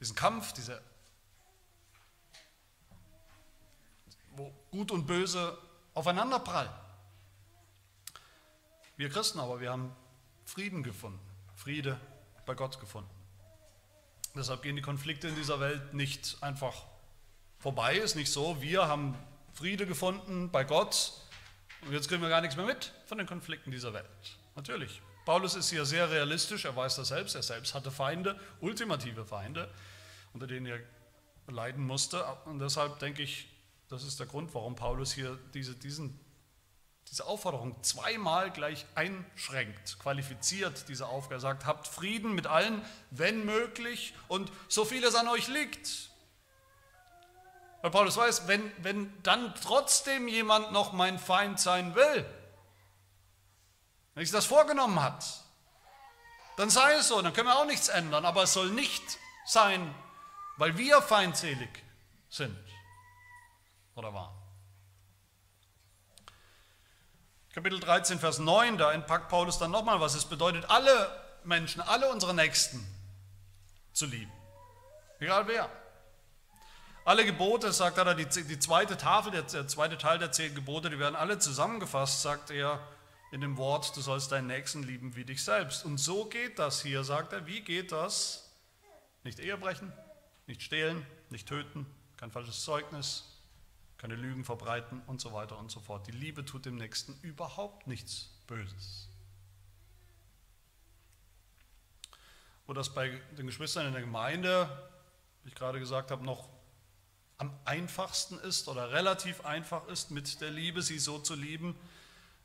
diesen Kampf, diese, wo Gut und Böse aufeinanderprallen. Wir Christen aber, wir haben Frieden gefunden, Friede bei Gott gefunden. Deshalb gehen die Konflikte in dieser Welt nicht einfach vorbei. Ist nicht so, wir haben Friede gefunden bei Gott und jetzt kriegen wir gar nichts mehr mit von den Konflikten dieser Welt. Natürlich. Paulus ist hier sehr realistisch, er weiß das selbst, er selbst hatte Feinde, ultimative Feinde, unter denen er leiden musste. Und deshalb denke ich, das ist der Grund, warum Paulus hier diese, diesen diese Aufforderung zweimal gleich einschränkt, qualifiziert diese Aufgabe, sagt, habt Frieden mit allen, wenn möglich, und so viel es an euch liegt. Weil Paulus weiß, wenn, wenn dann trotzdem jemand noch mein Feind sein will, wenn sich das vorgenommen hat, dann sei es so, dann können wir auch nichts ändern, aber es soll nicht sein, weil wir feindselig sind oder waren. Kapitel 13, Vers 9, da entpackt Paulus dann nochmal, was es bedeutet, alle Menschen, alle unsere Nächsten zu lieben. Egal wer. Alle Gebote, sagt er, die, die zweite Tafel, der, der zweite Teil der zehn Gebote, die werden alle zusammengefasst, sagt er in dem Wort, du sollst deinen Nächsten lieben wie dich selbst. Und so geht das hier, sagt er. Wie geht das? Nicht Ehe brechen, nicht stehlen, nicht töten, kein falsches Zeugnis, keine Lügen verbreiten und so weiter und so fort. Die Liebe tut dem Nächsten überhaupt nichts Böses. Wo das bei den Geschwistern in der Gemeinde, wie ich gerade gesagt habe, noch am einfachsten ist oder relativ einfach ist, mit der Liebe sie so zu lieben,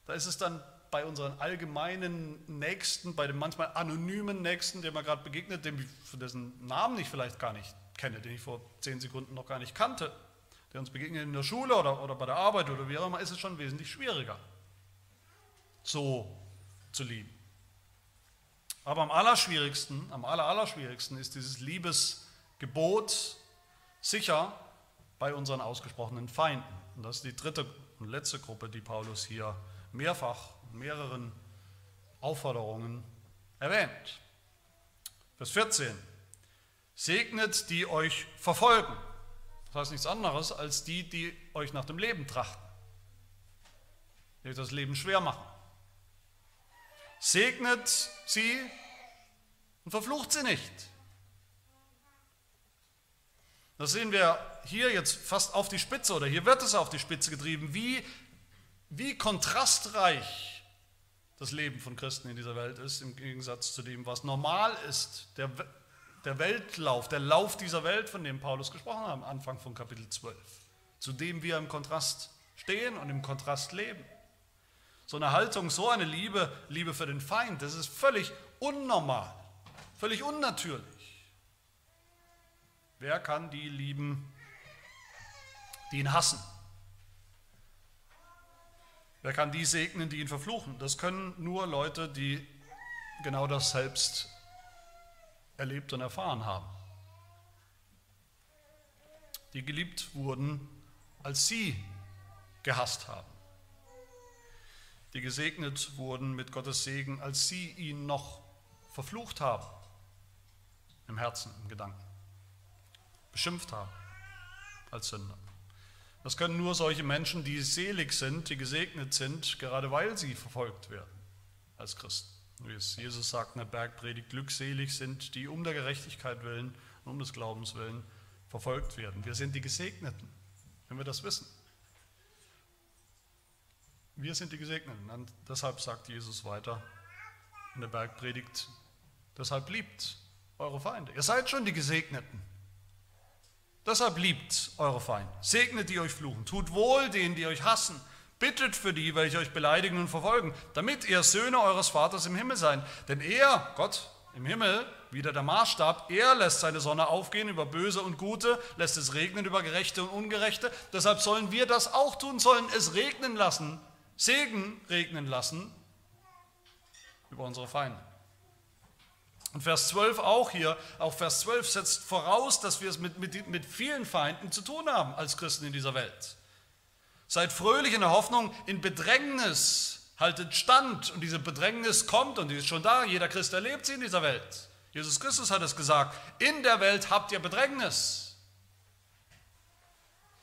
da ist es dann bei unseren allgemeinen Nächsten, bei dem manchmal anonymen Nächsten, dem man gerade begegnet, dem dessen Namen ich vielleicht gar nicht kenne, den ich vor zehn Sekunden noch gar nicht kannte, der uns begegnet in der Schule oder, oder bei der Arbeit oder wie auch immer, ist es schon wesentlich schwieriger, so zu lieben. Aber am allerschwierigsten, am aller, allerschwierigsten ist dieses Liebesgebot sicher bei unseren ausgesprochenen Feinden. Und das ist die dritte und letzte Gruppe, die Paulus hier mehrfach in mehreren Aufforderungen erwähnt. Vers 14. Segnet, die euch verfolgen. Das heißt nichts anderes als die, die euch nach dem Leben trachten, die euch das Leben schwer machen. Segnet sie und verflucht sie nicht. Das sehen wir hier jetzt fast auf die Spitze oder hier wird es auf die Spitze getrieben, wie, wie kontrastreich das Leben von Christen in dieser Welt ist, im Gegensatz zu dem, was normal ist, der, der Weltlauf, der Lauf dieser Welt, von dem Paulus gesprochen hat am Anfang von Kapitel 12, zu dem wir im Kontrast stehen und im Kontrast leben. So eine Haltung, so eine Liebe, Liebe für den Feind, das ist völlig unnormal, völlig unnatürlich. Wer kann die lieben, die ihn hassen? Wer kann die segnen, die ihn verfluchen? Das können nur Leute, die genau das selbst erlebt und erfahren haben. Die geliebt wurden, als sie gehasst haben. Die gesegnet wurden mit Gottes Segen, als sie ihn noch verflucht haben. Im Herzen, im Gedanken. Beschimpft haben als Sünder. Das können nur solche Menschen, die selig sind, die gesegnet sind, gerade weil sie verfolgt werden als Christen. Jesus sagt in der Bergpredigt, glückselig sind, die um der Gerechtigkeit willen und um des Glaubens willen verfolgt werden. Wir sind die Gesegneten, wenn wir das wissen. Wir sind die Gesegneten. Und deshalb sagt Jesus weiter in der Bergpredigt, deshalb liebt eure Feinde. Ihr seid schon die Gesegneten. Deshalb liebt eure Feinde. Segnet die euch fluchen. Tut wohl denen, die euch hassen. Bittet für die, welche euch beleidigen und verfolgen, damit ihr Söhne eures Vaters im Himmel seid. Denn er, Gott im Himmel, wieder der Maßstab, er lässt seine Sonne aufgehen über Böse und Gute, lässt es regnen über Gerechte und Ungerechte. Deshalb sollen wir das auch tun, sollen es regnen lassen, Segen regnen lassen über unsere Feinde. Und Vers 12 auch hier, auch Vers 12 setzt voraus, dass wir es mit, mit, mit vielen Feinden zu tun haben als Christen in dieser Welt. Seid fröhlich in der Hoffnung, in Bedrängnis haltet stand. Und diese Bedrängnis kommt und die ist schon da. Jeder Christ erlebt sie in dieser Welt. Jesus Christus hat es gesagt, in der Welt habt ihr Bedrängnis.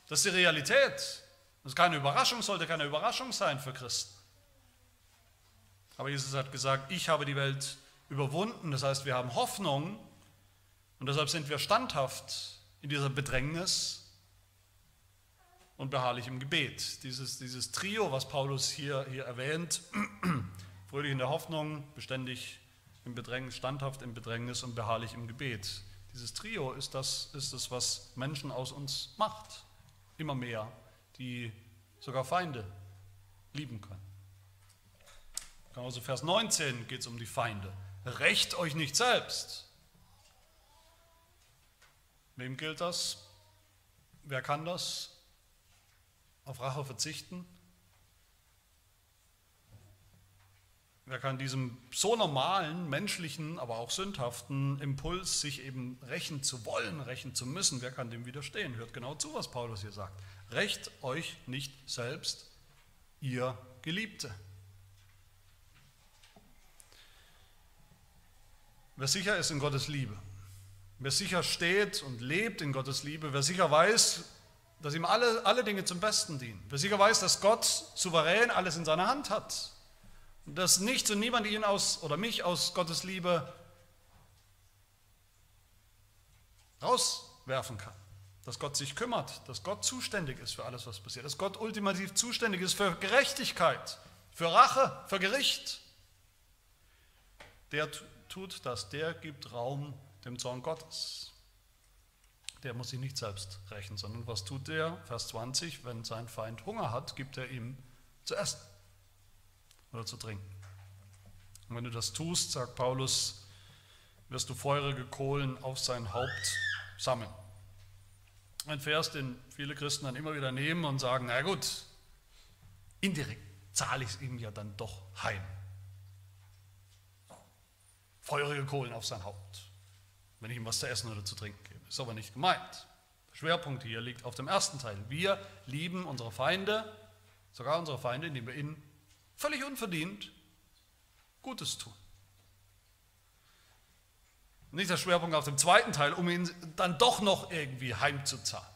Das ist die Realität. Das ist keine Überraschung, sollte keine Überraschung sein für Christen. Aber Jesus hat gesagt, ich habe die Welt überwunden. Das heißt, wir haben Hoffnung und deshalb sind wir standhaft in dieser Bedrängnis und beharrlich im Gebet. Dieses, dieses Trio, was Paulus hier, hier erwähnt, *clears throat* fröhlich in der Hoffnung, beständig im Bedrängnis, standhaft im Bedrängnis und beharrlich im Gebet. Dieses Trio ist das, ist das, was Menschen aus uns macht, immer mehr, die sogar Feinde lieben können. Genauso Vers 19 geht es um die Feinde. Recht euch nicht selbst. Wem gilt das? Wer kann das? Auf Rache verzichten? Wer kann diesem so normalen, menschlichen, aber auch sündhaften Impuls, sich eben rächen zu wollen, rächen zu müssen, wer kann dem widerstehen? Hört genau zu, was Paulus hier sagt. Recht euch nicht selbst, ihr Geliebte. Wer sicher ist in Gottes Liebe, wer sicher steht und lebt in Gottes Liebe, wer sicher weiß, dass ihm alle, alle Dinge zum Besten dienen. Wer sicher weiß, dass Gott souverän alles in seiner Hand hat und dass nichts und niemand ihn aus oder mich aus Gottes Liebe rauswerfen kann. Dass Gott sich kümmert, dass Gott zuständig ist für alles, was passiert, dass Gott ultimativ zuständig ist für Gerechtigkeit, für Rache, für Gericht. Der tut das, der gibt Raum dem Zorn Gottes der muss sich nicht selbst rächen, sondern was tut er? Vers 20, wenn sein Feind Hunger hat, gibt er ihm zu essen oder zu trinken. Und wenn du das tust, sagt Paulus, wirst du feurige Kohlen auf sein Haupt sammeln. Ein Vers, den viele Christen dann immer wieder nehmen und sagen, na gut, indirekt zahle ich es ihm ja dann doch heim. Feurige Kohlen auf sein Haupt, wenn ich ihm was zu essen oder zu trinken gebe. Ist aber nicht gemeint. Der Schwerpunkt hier liegt auf dem ersten Teil. Wir lieben unsere Feinde, sogar unsere Feinde, indem wir ihnen völlig unverdient Gutes tun. Nicht der Schwerpunkt auf dem zweiten Teil, um ihn dann doch noch irgendwie heimzuzahlen.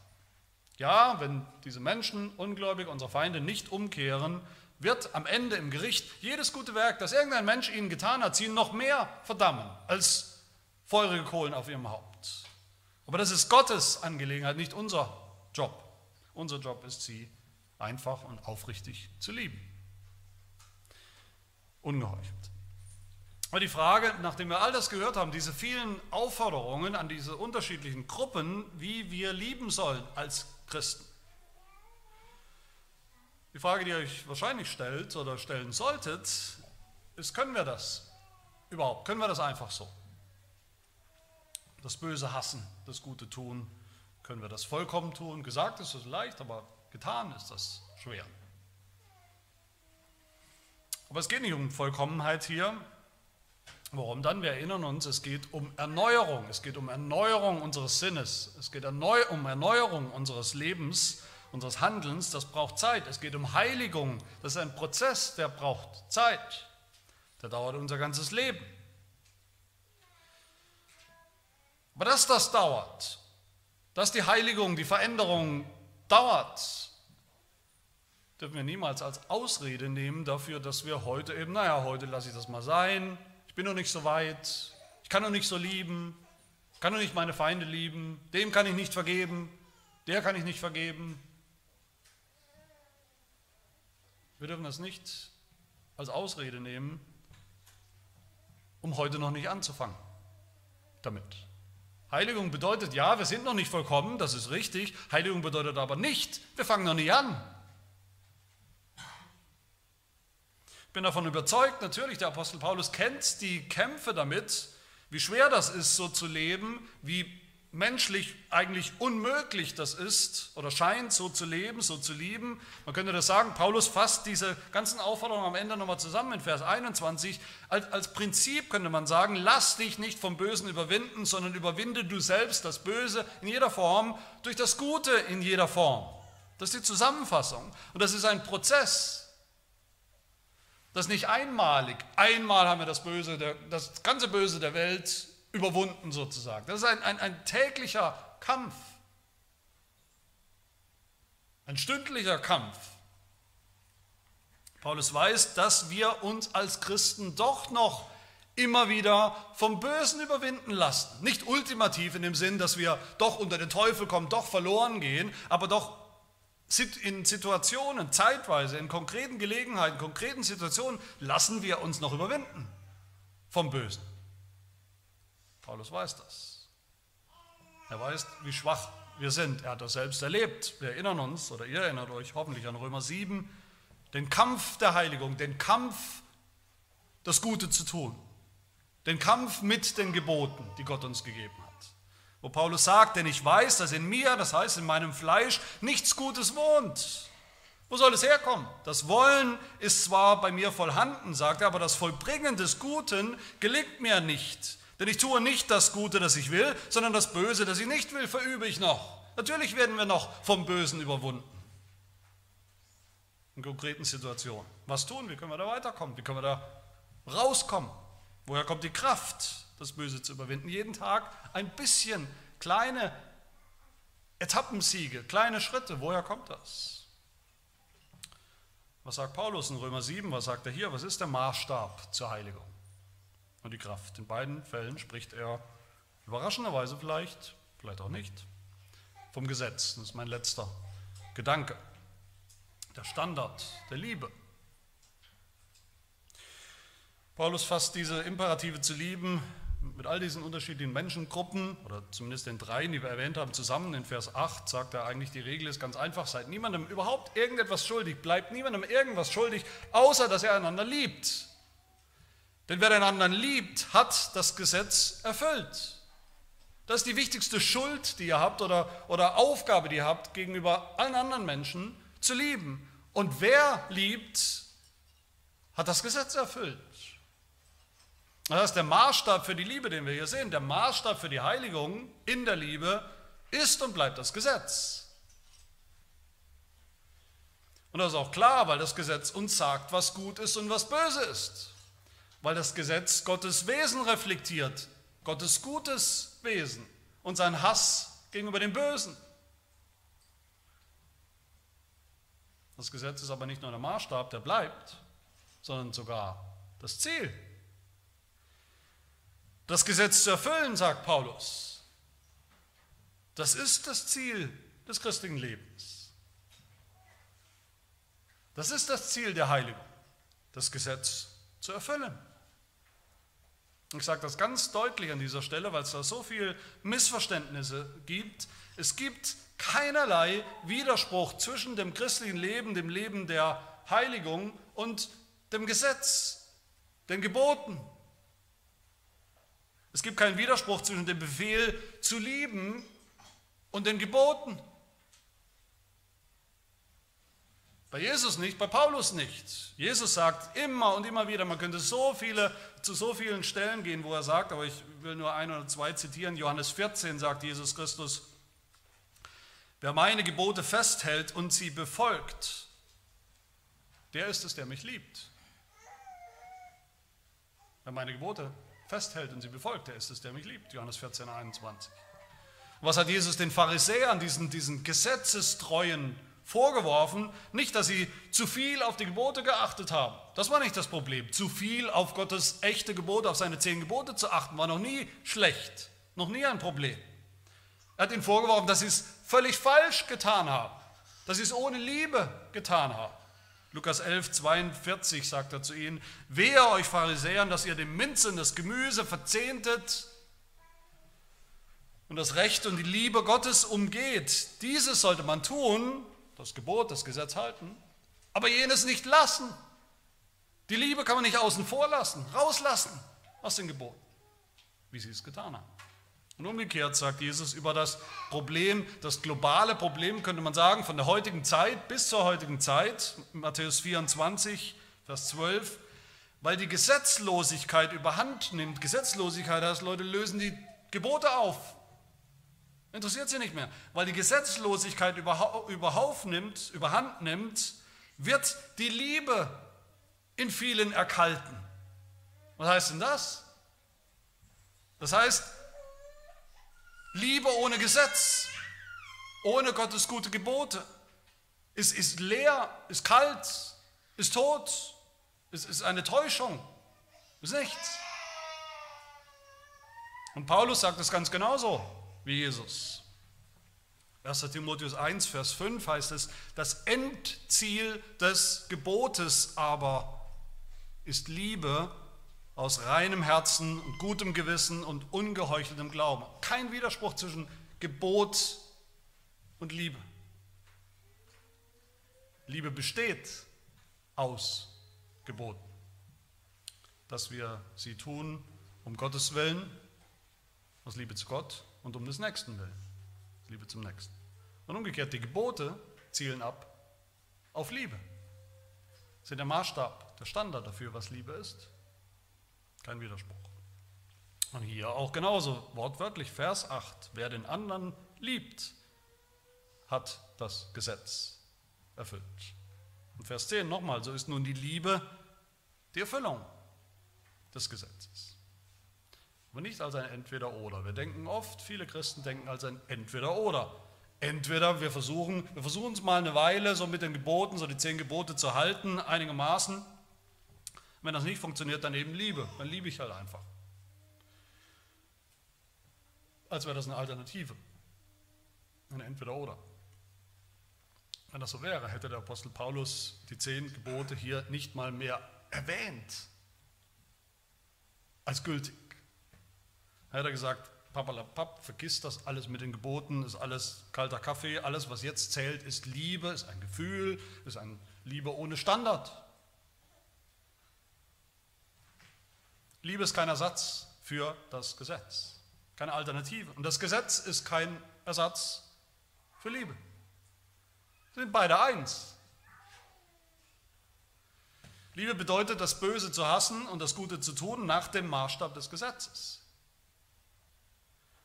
Ja, wenn diese Menschen, ungläubig, unsere Feinde, nicht umkehren, wird am Ende im Gericht jedes gute Werk, das irgendein Mensch ihnen getan hat, sie noch mehr verdammen als feurige Kohlen auf ihrem Haupt. Aber das ist Gottes Angelegenheit, nicht unser Job. Unser Job ist, sie einfach und aufrichtig zu lieben. Ungeheuchelt. Aber die Frage, nachdem wir all das gehört haben, diese vielen Aufforderungen an diese unterschiedlichen Gruppen, wie wir lieben sollen als Christen. Die Frage, die ihr euch wahrscheinlich stellt oder stellen solltet, ist, können wir das überhaupt? Können wir das einfach so? Das Böse hassen, das Gute tun, können wir das vollkommen tun? Gesagt ist es leicht, aber getan ist das schwer. Aber es geht nicht um Vollkommenheit hier, Warum dann? Wir erinnern uns, es geht um Erneuerung. Es geht um Erneuerung unseres Sinnes. Es geht um Erneuerung unseres Lebens, unseres Handelns. Das braucht Zeit. Es geht um Heiligung. Das ist ein Prozess, der braucht Zeit. Der dauert unser ganzes Leben. Aber dass das dauert, dass die Heiligung, die Veränderung dauert, dürfen wir niemals als Ausrede nehmen dafür, dass wir heute eben, naja, heute lasse ich das mal sein, ich bin noch nicht so weit, ich kann noch nicht so lieben, kann noch nicht meine Feinde lieben, dem kann ich nicht vergeben, der kann ich nicht vergeben. Wir dürfen das nicht als Ausrede nehmen, um heute noch nicht anzufangen damit. Heiligung bedeutet, ja, wir sind noch nicht vollkommen, das ist richtig. Heiligung bedeutet aber nicht, wir fangen noch nicht an. Ich bin davon überzeugt, natürlich, der Apostel Paulus kennt die Kämpfe damit, wie schwer das ist, so zu leben, wie menschlich eigentlich unmöglich das ist oder scheint, so zu leben, so zu lieben. Man könnte das sagen, Paulus fasst diese ganzen Aufforderungen am Ende nochmal zusammen in Vers 21. Als, als Prinzip könnte man sagen, lass dich nicht vom Bösen überwinden, sondern überwinde du selbst das Böse in jeder Form durch das Gute in jeder Form. Das ist die Zusammenfassung. Und das ist ein Prozess. Das ist nicht einmalig. Einmal haben wir das, Böse, das ganze Böse der Welt überwunden sozusagen. Das ist ein, ein, ein täglicher Kampf. Ein stündlicher Kampf. Paulus weiß, dass wir uns als Christen doch noch immer wieder vom Bösen überwinden lassen. Nicht ultimativ in dem Sinn, dass wir doch unter den Teufel kommen, doch verloren gehen, aber doch in Situationen, zeitweise, in konkreten Gelegenheiten, konkreten Situationen, lassen wir uns noch überwinden vom Bösen. Paulus weiß das. Er weiß, wie schwach wir sind. Er hat das selbst erlebt. Wir erinnern uns, oder ihr erinnert euch hoffentlich an Römer 7, den Kampf der Heiligung, den Kampf, das Gute zu tun, den Kampf mit den Geboten, die Gott uns gegeben hat. Wo Paulus sagt, denn ich weiß, dass in mir, das heißt in meinem Fleisch, nichts Gutes wohnt. Wo soll es herkommen? Das Wollen ist zwar bei mir vorhanden, sagt er, aber das Vollbringen des Guten gelingt mir nicht. Denn ich tue nicht das Gute, das ich will, sondern das Böse, das ich nicht will, verübe ich noch. Natürlich werden wir noch vom Bösen überwunden. In konkreten Situationen. Was tun? Wie können wir da weiterkommen? Wie können wir da rauskommen? Woher kommt die Kraft? das Böse zu überwinden. Jeden Tag ein bisschen kleine Etappensiege, kleine Schritte. Woher kommt das? Was sagt Paulus in Römer 7? Was sagt er hier? Was ist der Maßstab zur Heiligung und die Kraft? In beiden Fällen spricht er überraschenderweise vielleicht, vielleicht auch nicht, vom Gesetz. Das ist mein letzter Gedanke. Der Standard der Liebe. Paulus fasst diese Imperative zu lieben mit all diesen unterschiedlichen Menschengruppen, oder zumindest den dreien, die wir erwähnt haben, zusammen. In Vers 8 sagt er eigentlich, die Regel ist ganz einfach, seid niemandem überhaupt irgendetwas schuldig, bleibt niemandem irgendwas schuldig, außer dass er einander liebt. Denn wer den anderen liebt, hat das Gesetz erfüllt. Das ist die wichtigste Schuld, die ihr habt oder, oder Aufgabe, die ihr habt, gegenüber allen anderen Menschen zu lieben. Und wer liebt, hat das Gesetz erfüllt. Das ist der Maßstab für die Liebe, den wir hier sehen. Der Maßstab für die Heiligung in der Liebe ist und bleibt das Gesetz. Und das ist auch klar, weil das Gesetz uns sagt, was gut ist und was böse ist. Weil das Gesetz Gottes Wesen reflektiert, Gottes gutes Wesen und sein Hass gegenüber dem Bösen. Das Gesetz ist aber nicht nur der Maßstab, der bleibt, sondern sogar das Ziel. Das Gesetz zu erfüllen, sagt Paulus, das ist das Ziel des christlichen Lebens. Das ist das Ziel der Heiligung, das Gesetz zu erfüllen. Ich sage das ganz deutlich an dieser Stelle, weil es da so viele Missverständnisse gibt. Es gibt keinerlei Widerspruch zwischen dem christlichen Leben, dem Leben der Heiligung und dem Gesetz, den Geboten. Es gibt keinen Widerspruch zwischen dem Befehl zu lieben und den Geboten. Bei Jesus nicht, bei Paulus nicht. Jesus sagt immer und immer wieder, man könnte so viele, zu so vielen Stellen gehen, wo er sagt, aber ich will nur ein oder zwei zitieren. Johannes 14 sagt Jesus Christus, wer meine Gebote festhält und sie befolgt, der ist es, der mich liebt. Wer meine Gebote festhält und sie befolgt, der ist es, der mich liebt. Johannes 14, 21. Was hat Jesus den Pharisäern, diesen, diesen gesetzestreuen vorgeworfen, nicht, dass sie zu viel auf die Gebote geachtet haben. Das war nicht das Problem. Zu viel auf Gottes echte Gebote, auf seine zehn Gebote zu achten, war noch nie schlecht, noch nie ein Problem. Er hat ihnen vorgeworfen, dass sie es völlig falsch getan haben, dass sie es ohne Liebe getan haben. Lukas 11, 42 sagt er zu ihnen, wehe euch Pharisäern, dass ihr dem Minzen das Gemüse verzehntet und das Recht und die Liebe Gottes umgeht. Dieses sollte man tun, das Gebot, das Gesetz halten, aber jenes nicht lassen. Die Liebe kann man nicht außen vor lassen, rauslassen aus den Geboten, wie sie es getan haben. Und umgekehrt sagt Jesus über das Problem, das globale Problem, könnte man sagen, von der heutigen Zeit bis zur heutigen Zeit, Matthäus 24, Vers 12, weil die Gesetzlosigkeit überhand nimmt. Gesetzlosigkeit heißt, Leute lösen die Gebote auf, Interessiert sie nicht mehr. Weil die Gesetzlosigkeit überhaupt nimmt, überhand nimmt, wird die Liebe in vielen erkalten. Was heißt denn das? Das heißt, Liebe ohne Gesetz, ohne Gottes gute Gebote, ist, ist leer, ist kalt, ist tot, ist, ist eine Täuschung, ist nichts. Und Paulus sagt es ganz genauso wie Jesus. 1. Timotheus 1, Vers 5 heißt es, das Endziel des Gebotes aber ist Liebe aus reinem Herzen und gutem Gewissen und ungeheucheltem Glauben. Kein Widerspruch zwischen Gebot und Liebe. Liebe besteht aus Geboten, dass wir sie tun um Gottes Willen, aus Liebe zu Gott und um des Nächsten willen. Liebe zum Nächsten. Und umgekehrt, die Gebote zielen ab auf Liebe. Sind der Maßstab, der Standard dafür, was Liebe ist. Kein Widerspruch. Und hier auch genauso, wortwörtlich, Vers 8. Wer den anderen liebt, hat das Gesetz erfüllt. Und Vers 10 nochmal, so ist nun die Liebe die Erfüllung des Gesetzes. Aber nicht als ein Entweder-Oder. Wir denken oft, viele Christen denken als ein Entweder-Oder. Entweder wir versuchen, wir versuchen es mal eine Weile so mit den Geboten, so die zehn Gebote zu halten, einigermaßen. Wenn das nicht funktioniert, dann eben Liebe. Dann liebe ich halt einfach. Als wäre das eine Alternative. Ein Entweder-Oder. Wenn das so wäre, hätte der Apostel Paulus die zehn Gebote hier nicht mal mehr erwähnt als gültig. Er hat gesagt, papalapap, vergiss das alles mit den Geboten, ist alles kalter Kaffee, alles, was jetzt zählt, ist Liebe, ist ein Gefühl, ist ein Liebe ohne Standard. Liebe ist kein Ersatz für das Gesetz, keine Alternative. Und das Gesetz ist kein Ersatz für Liebe. Sie sind beide eins. Liebe bedeutet, das Böse zu hassen und das Gute zu tun nach dem Maßstab des Gesetzes.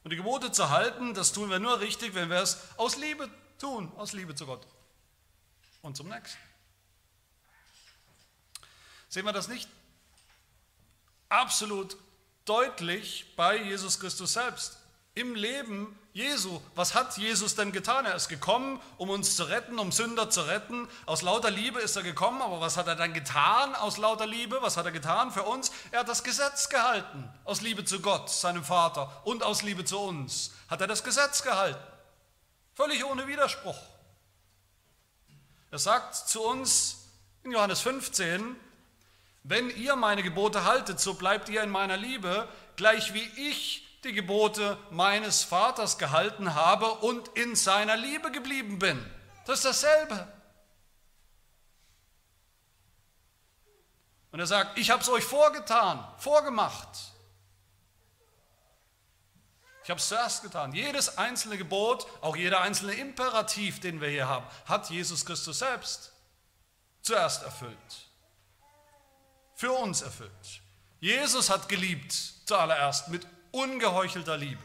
Und die Gebote zu halten, das tun wir nur richtig, wenn wir es aus Liebe tun, aus Liebe zu Gott und zum Nächsten. Sehen wir das nicht absolut deutlich bei Jesus Christus selbst? Im Leben Jesu. Was hat Jesus denn getan? Er ist gekommen, um uns zu retten, um Sünder zu retten. Aus lauter Liebe ist er gekommen, aber was hat er dann getan aus lauter Liebe? Was hat er getan für uns? Er hat das Gesetz gehalten. Aus Liebe zu Gott, seinem Vater und aus Liebe zu uns hat er das Gesetz gehalten. Völlig ohne Widerspruch. Er sagt zu uns in Johannes 15, wenn ihr meine Gebote haltet, so bleibt ihr in meiner Liebe, gleich wie ich die Gebote meines Vaters gehalten habe und in seiner Liebe geblieben bin. Das ist dasselbe. Und er sagt, ich habe es euch vorgetan, vorgemacht. Ich habe es zuerst getan. Jedes einzelne Gebot, auch jeder einzelne Imperativ, den wir hier haben, hat Jesus Christus selbst zuerst erfüllt. Für uns erfüllt. Jesus hat geliebt zuallererst mit ungeheuchelter Liebe.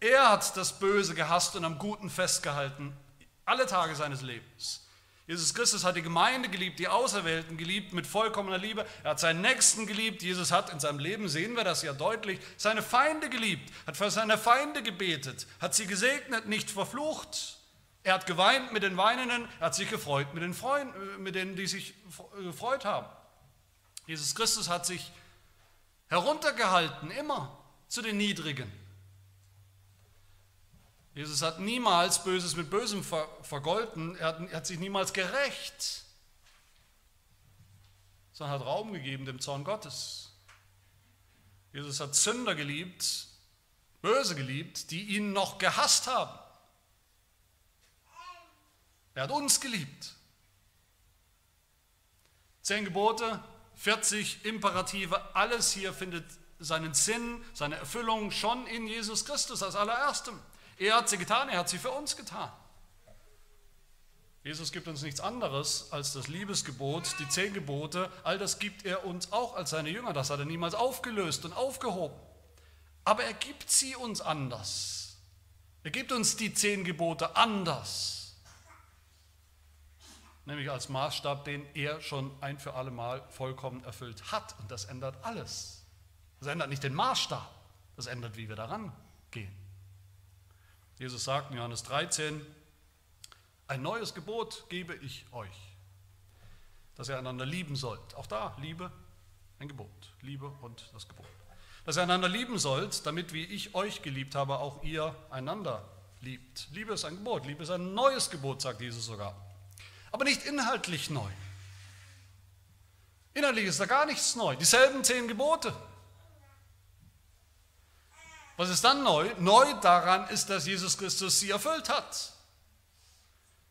Er hat das Böse gehasst und am Guten festgehalten, alle Tage seines Lebens. Jesus Christus hat die Gemeinde geliebt, die Auserwählten geliebt mit vollkommener Liebe. Er hat seinen Nächsten geliebt. Jesus hat in seinem Leben, sehen wir das ja deutlich, seine Feinde geliebt, hat für seine Feinde gebetet, hat sie gesegnet, nicht verflucht. Er hat geweint mit den Weinenden, er hat sich gefreut mit den, Freund, äh, mit denen, die sich gefreut haben. Jesus Christus hat sich heruntergehalten, immer zu den Niedrigen. Jesus hat niemals Böses mit Bösem vergolten, er hat, er hat sich niemals gerecht, sondern hat Raum gegeben dem Zorn Gottes. Jesus hat Sünder geliebt, Böse geliebt, die ihn noch gehasst haben. Er hat uns geliebt. Zehn Gebote, 40 Imperative, alles hier findet seinen Sinn, seine Erfüllung schon in Jesus Christus als allererstem. Er hat sie getan, er hat sie für uns getan. Jesus gibt uns nichts anderes als das Liebesgebot, die zehn Gebote. All das gibt er uns auch als seine Jünger. Das hat er niemals aufgelöst und aufgehoben. Aber er gibt sie uns anders. Er gibt uns die zehn Gebote anders nämlich als Maßstab, den er schon ein für alle Mal vollkommen erfüllt hat. Und das ändert alles. Das ändert nicht den Maßstab, das ändert, wie wir daran gehen. Jesus sagt in Johannes 13, ein neues Gebot gebe ich euch, dass ihr einander lieben sollt. Auch da Liebe, ein Gebot. Liebe und das Gebot. Dass ihr einander lieben sollt, damit wie ich euch geliebt habe, auch ihr einander liebt. Liebe ist ein Gebot, Liebe ist ein neues Gebot, sagt Jesus sogar aber nicht inhaltlich neu. Inhaltlich ist da gar nichts neu. Dieselben zehn Gebote. Was ist dann neu? Neu daran ist, dass Jesus Christus sie erfüllt hat.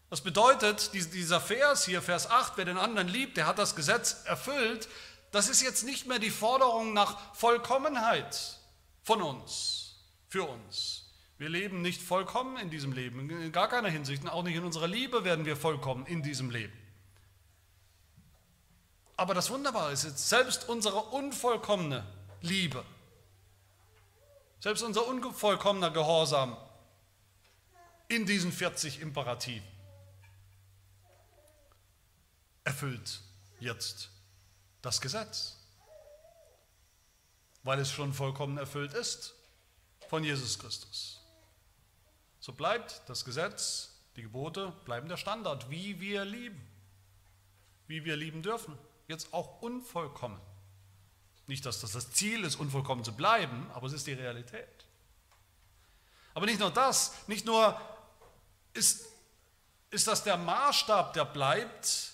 Das bedeutet, dieser Vers hier, Vers 8, wer den anderen liebt, der hat das Gesetz erfüllt. Das ist jetzt nicht mehr die Forderung nach Vollkommenheit von uns, für uns. Wir leben nicht vollkommen in diesem Leben, in gar keiner Hinsicht. Auch nicht in unserer Liebe werden wir vollkommen in diesem Leben. Aber das Wunderbare ist jetzt, selbst unsere unvollkommene Liebe, selbst unser unvollkommener Gehorsam in diesen 40 Imperativen erfüllt jetzt das Gesetz, weil es schon vollkommen erfüllt ist von Jesus Christus. So bleibt das Gesetz, die Gebote bleiben der Standard, wie wir lieben, wie wir lieben dürfen. Jetzt auch unvollkommen. Nicht, dass das das Ziel ist, unvollkommen zu bleiben, aber es ist die Realität. Aber nicht nur das, nicht nur ist, ist das der Maßstab, der bleibt,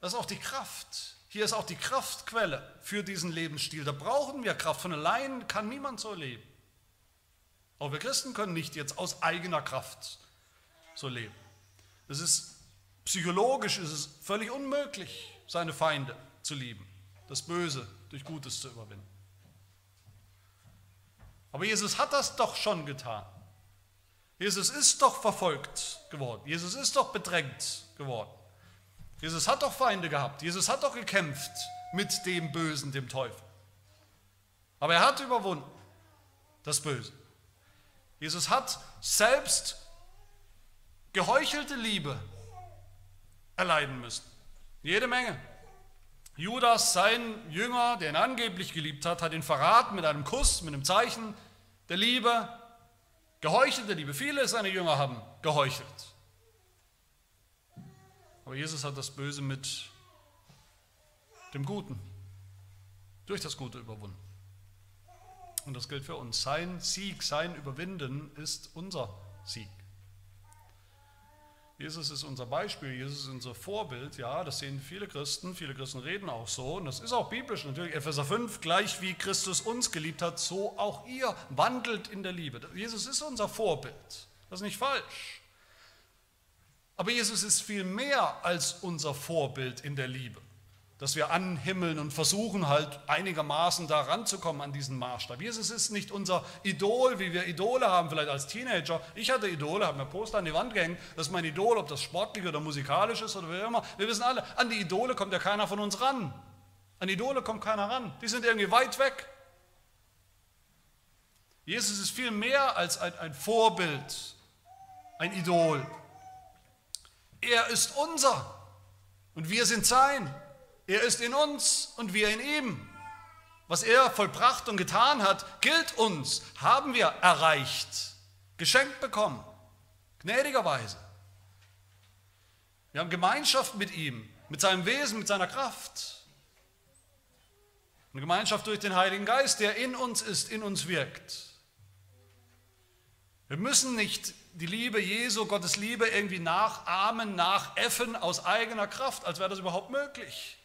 das ist auch die Kraft. Hier ist auch die Kraftquelle für diesen Lebensstil. Da brauchen wir Kraft. Von allein kann niemand so leben. Auch wir Christen können nicht jetzt aus eigener Kraft so leben. Es ist psychologisch ist es völlig unmöglich, seine Feinde zu lieben, das Böse durch Gutes zu überwinden. Aber Jesus hat das doch schon getan. Jesus ist doch verfolgt geworden. Jesus ist doch bedrängt geworden. Jesus hat doch Feinde gehabt. Jesus hat doch gekämpft mit dem Bösen, dem Teufel. Aber er hat überwunden das Böse. Jesus hat selbst geheuchelte Liebe erleiden müssen. Jede Menge. Judas, sein Jünger, der ihn angeblich geliebt hat, hat ihn verraten mit einem Kuss, mit einem Zeichen der Liebe, geheuchelte Liebe. Viele seiner Jünger haben geheuchelt. Aber Jesus hat das Böse mit dem Guten, durch das Gute überwunden. Und das gilt für uns. Sein Sieg, sein Überwinden ist unser Sieg. Jesus ist unser Beispiel, Jesus ist unser Vorbild, ja, das sehen viele Christen, viele Christen reden auch so und das ist auch biblisch natürlich. Epheser 5, gleich wie Christus uns geliebt hat, so auch ihr wandelt in der Liebe. Jesus ist unser Vorbild, das ist nicht falsch. Aber Jesus ist viel mehr als unser Vorbild in der Liebe dass wir anhimmeln und versuchen halt einigermaßen da ranzukommen an diesen Maßstab. Jesus ist nicht unser Idol, wie wir Idole haben, vielleicht als Teenager. Ich hatte Idole, habe mir Poster an die Wand gehängt, das ist mein Idol, ob das sportlich oder musikalisch ist oder wie immer. Wir wissen alle, an die Idole kommt ja keiner von uns ran. An Idole kommt keiner ran. Die sind irgendwie weit weg. Jesus ist viel mehr als ein, ein Vorbild, ein Idol. Er ist unser und wir sind sein. Er ist in uns und wir in ihm. Was er vollbracht und getan hat, gilt uns, haben wir erreicht, geschenkt bekommen, gnädigerweise. Wir haben Gemeinschaft mit ihm, mit seinem Wesen, mit seiner Kraft. Eine Gemeinschaft durch den Heiligen Geist, der in uns ist, in uns wirkt. Wir müssen nicht die Liebe Jesu, Gottes Liebe irgendwie nachahmen, nachäffen aus eigener Kraft, als wäre das überhaupt möglich.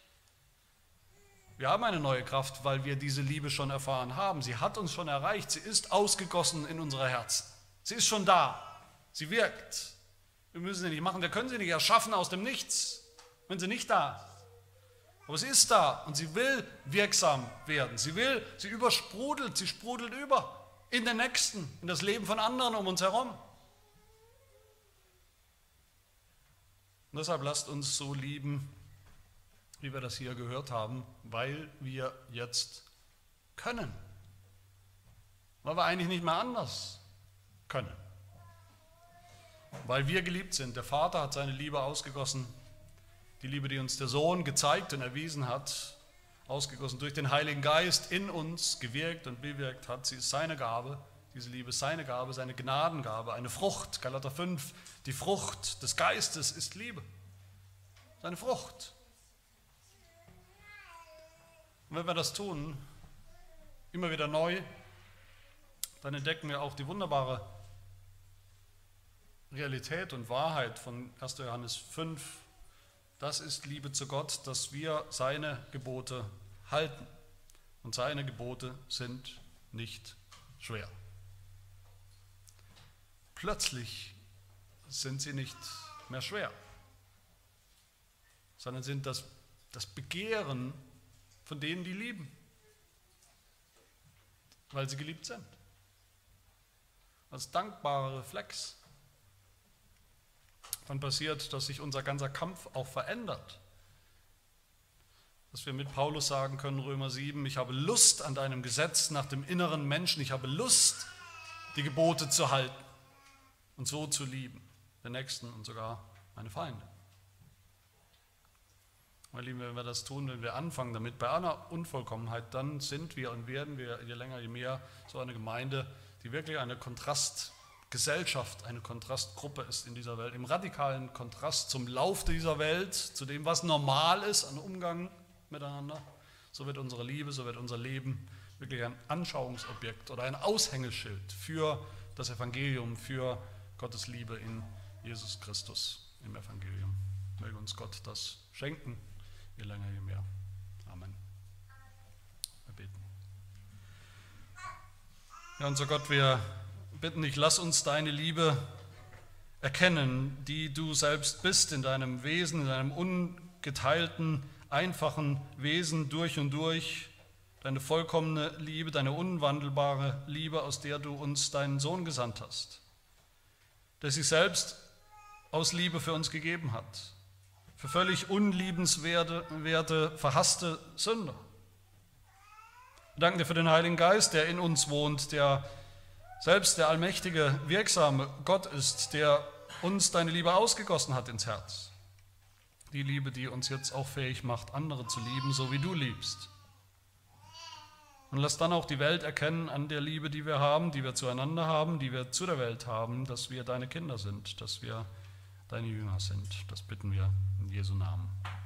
Wir haben eine neue Kraft, weil wir diese Liebe schon erfahren haben. Sie hat uns schon erreicht. Sie ist ausgegossen in unsere Herzen. Sie ist schon da. Sie wirkt. Wir müssen sie nicht machen. Wir können sie nicht erschaffen aus dem Nichts, wenn sie nicht da ist. Aber sie ist da und sie will wirksam werden. Sie will, sie übersprudelt, sie sprudelt über in den Nächsten, in das Leben von anderen um uns herum. Und deshalb lasst uns so lieben, wie wir das hier gehört haben, weil wir jetzt können. Weil wir eigentlich nicht mehr anders können. Weil wir geliebt sind. Der Vater hat seine Liebe ausgegossen, die Liebe, die uns der Sohn gezeigt und erwiesen hat, ausgegossen durch den Heiligen Geist in uns gewirkt und bewirkt hat. Sie ist seine Gabe, diese Liebe ist seine Gabe, seine Gnadengabe, eine Frucht. Galater 5, die Frucht des Geistes ist Liebe. Seine Frucht. Und wenn wir das tun, immer wieder neu, dann entdecken wir auch die wunderbare Realität und Wahrheit von 1. Johannes 5. Das ist Liebe zu Gott, dass wir seine Gebote halten. Und seine Gebote sind nicht schwer. Plötzlich sind sie nicht mehr schwer, sondern sind das, das Begehren von denen, die lieben, weil sie geliebt sind. Als dankbarer Reflex. Dann passiert, dass sich unser ganzer Kampf auch verändert. Dass wir mit Paulus sagen können, Römer 7, ich habe Lust an deinem Gesetz nach dem inneren Menschen, ich habe Lust, die Gebote zu halten und so zu lieben, den Nächsten und sogar meine Feinde. Meine Lieben, wenn wir das tun, wenn wir anfangen damit, bei aller Unvollkommenheit, dann sind wir und werden wir je länger, je mehr so eine Gemeinde, die wirklich eine Kontrastgesellschaft, eine Kontrastgruppe ist in dieser Welt, im radikalen Kontrast zum Lauf dieser Welt, zu dem, was normal ist an Umgang miteinander. So wird unsere Liebe, so wird unser Leben wirklich ein Anschauungsobjekt oder ein Aushängeschild für das Evangelium, für Gottes Liebe in Jesus Christus im Evangelium. Möge uns Gott das schenken länger, je mehr. Amen. Wir beten. Ja, unser Gott, wir bitten dich, lass uns deine Liebe erkennen, die du selbst bist in deinem Wesen, in deinem ungeteilten, einfachen Wesen durch und durch, deine vollkommene Liebe, deine unwandelbare Liebe, aus der du uns deinen Sohn gesandt hast, der sich selbst aus Liebe für uns gegeben hat für völlig unliebenswerte, verhasste Sünder. Wir danken dir für den Heiligen Geist, der in uns wohnt, der selbst der allmächtige, wirksame Gott ist, der uns deine Liebe ausgegossen hat ins Herz, Die Liebe, die uns jetzt auch fähig macht, andere zu lieben, so wie du liebst. Und lass dann auch die Welt erkennen an der Liebe, die wir haben, die wir zueinander haben, die wir zu der Welt haben, dass wir deine Kinder sind, dass wir deine Jünger sind. Das bitten wir Jesu Namen. Amen.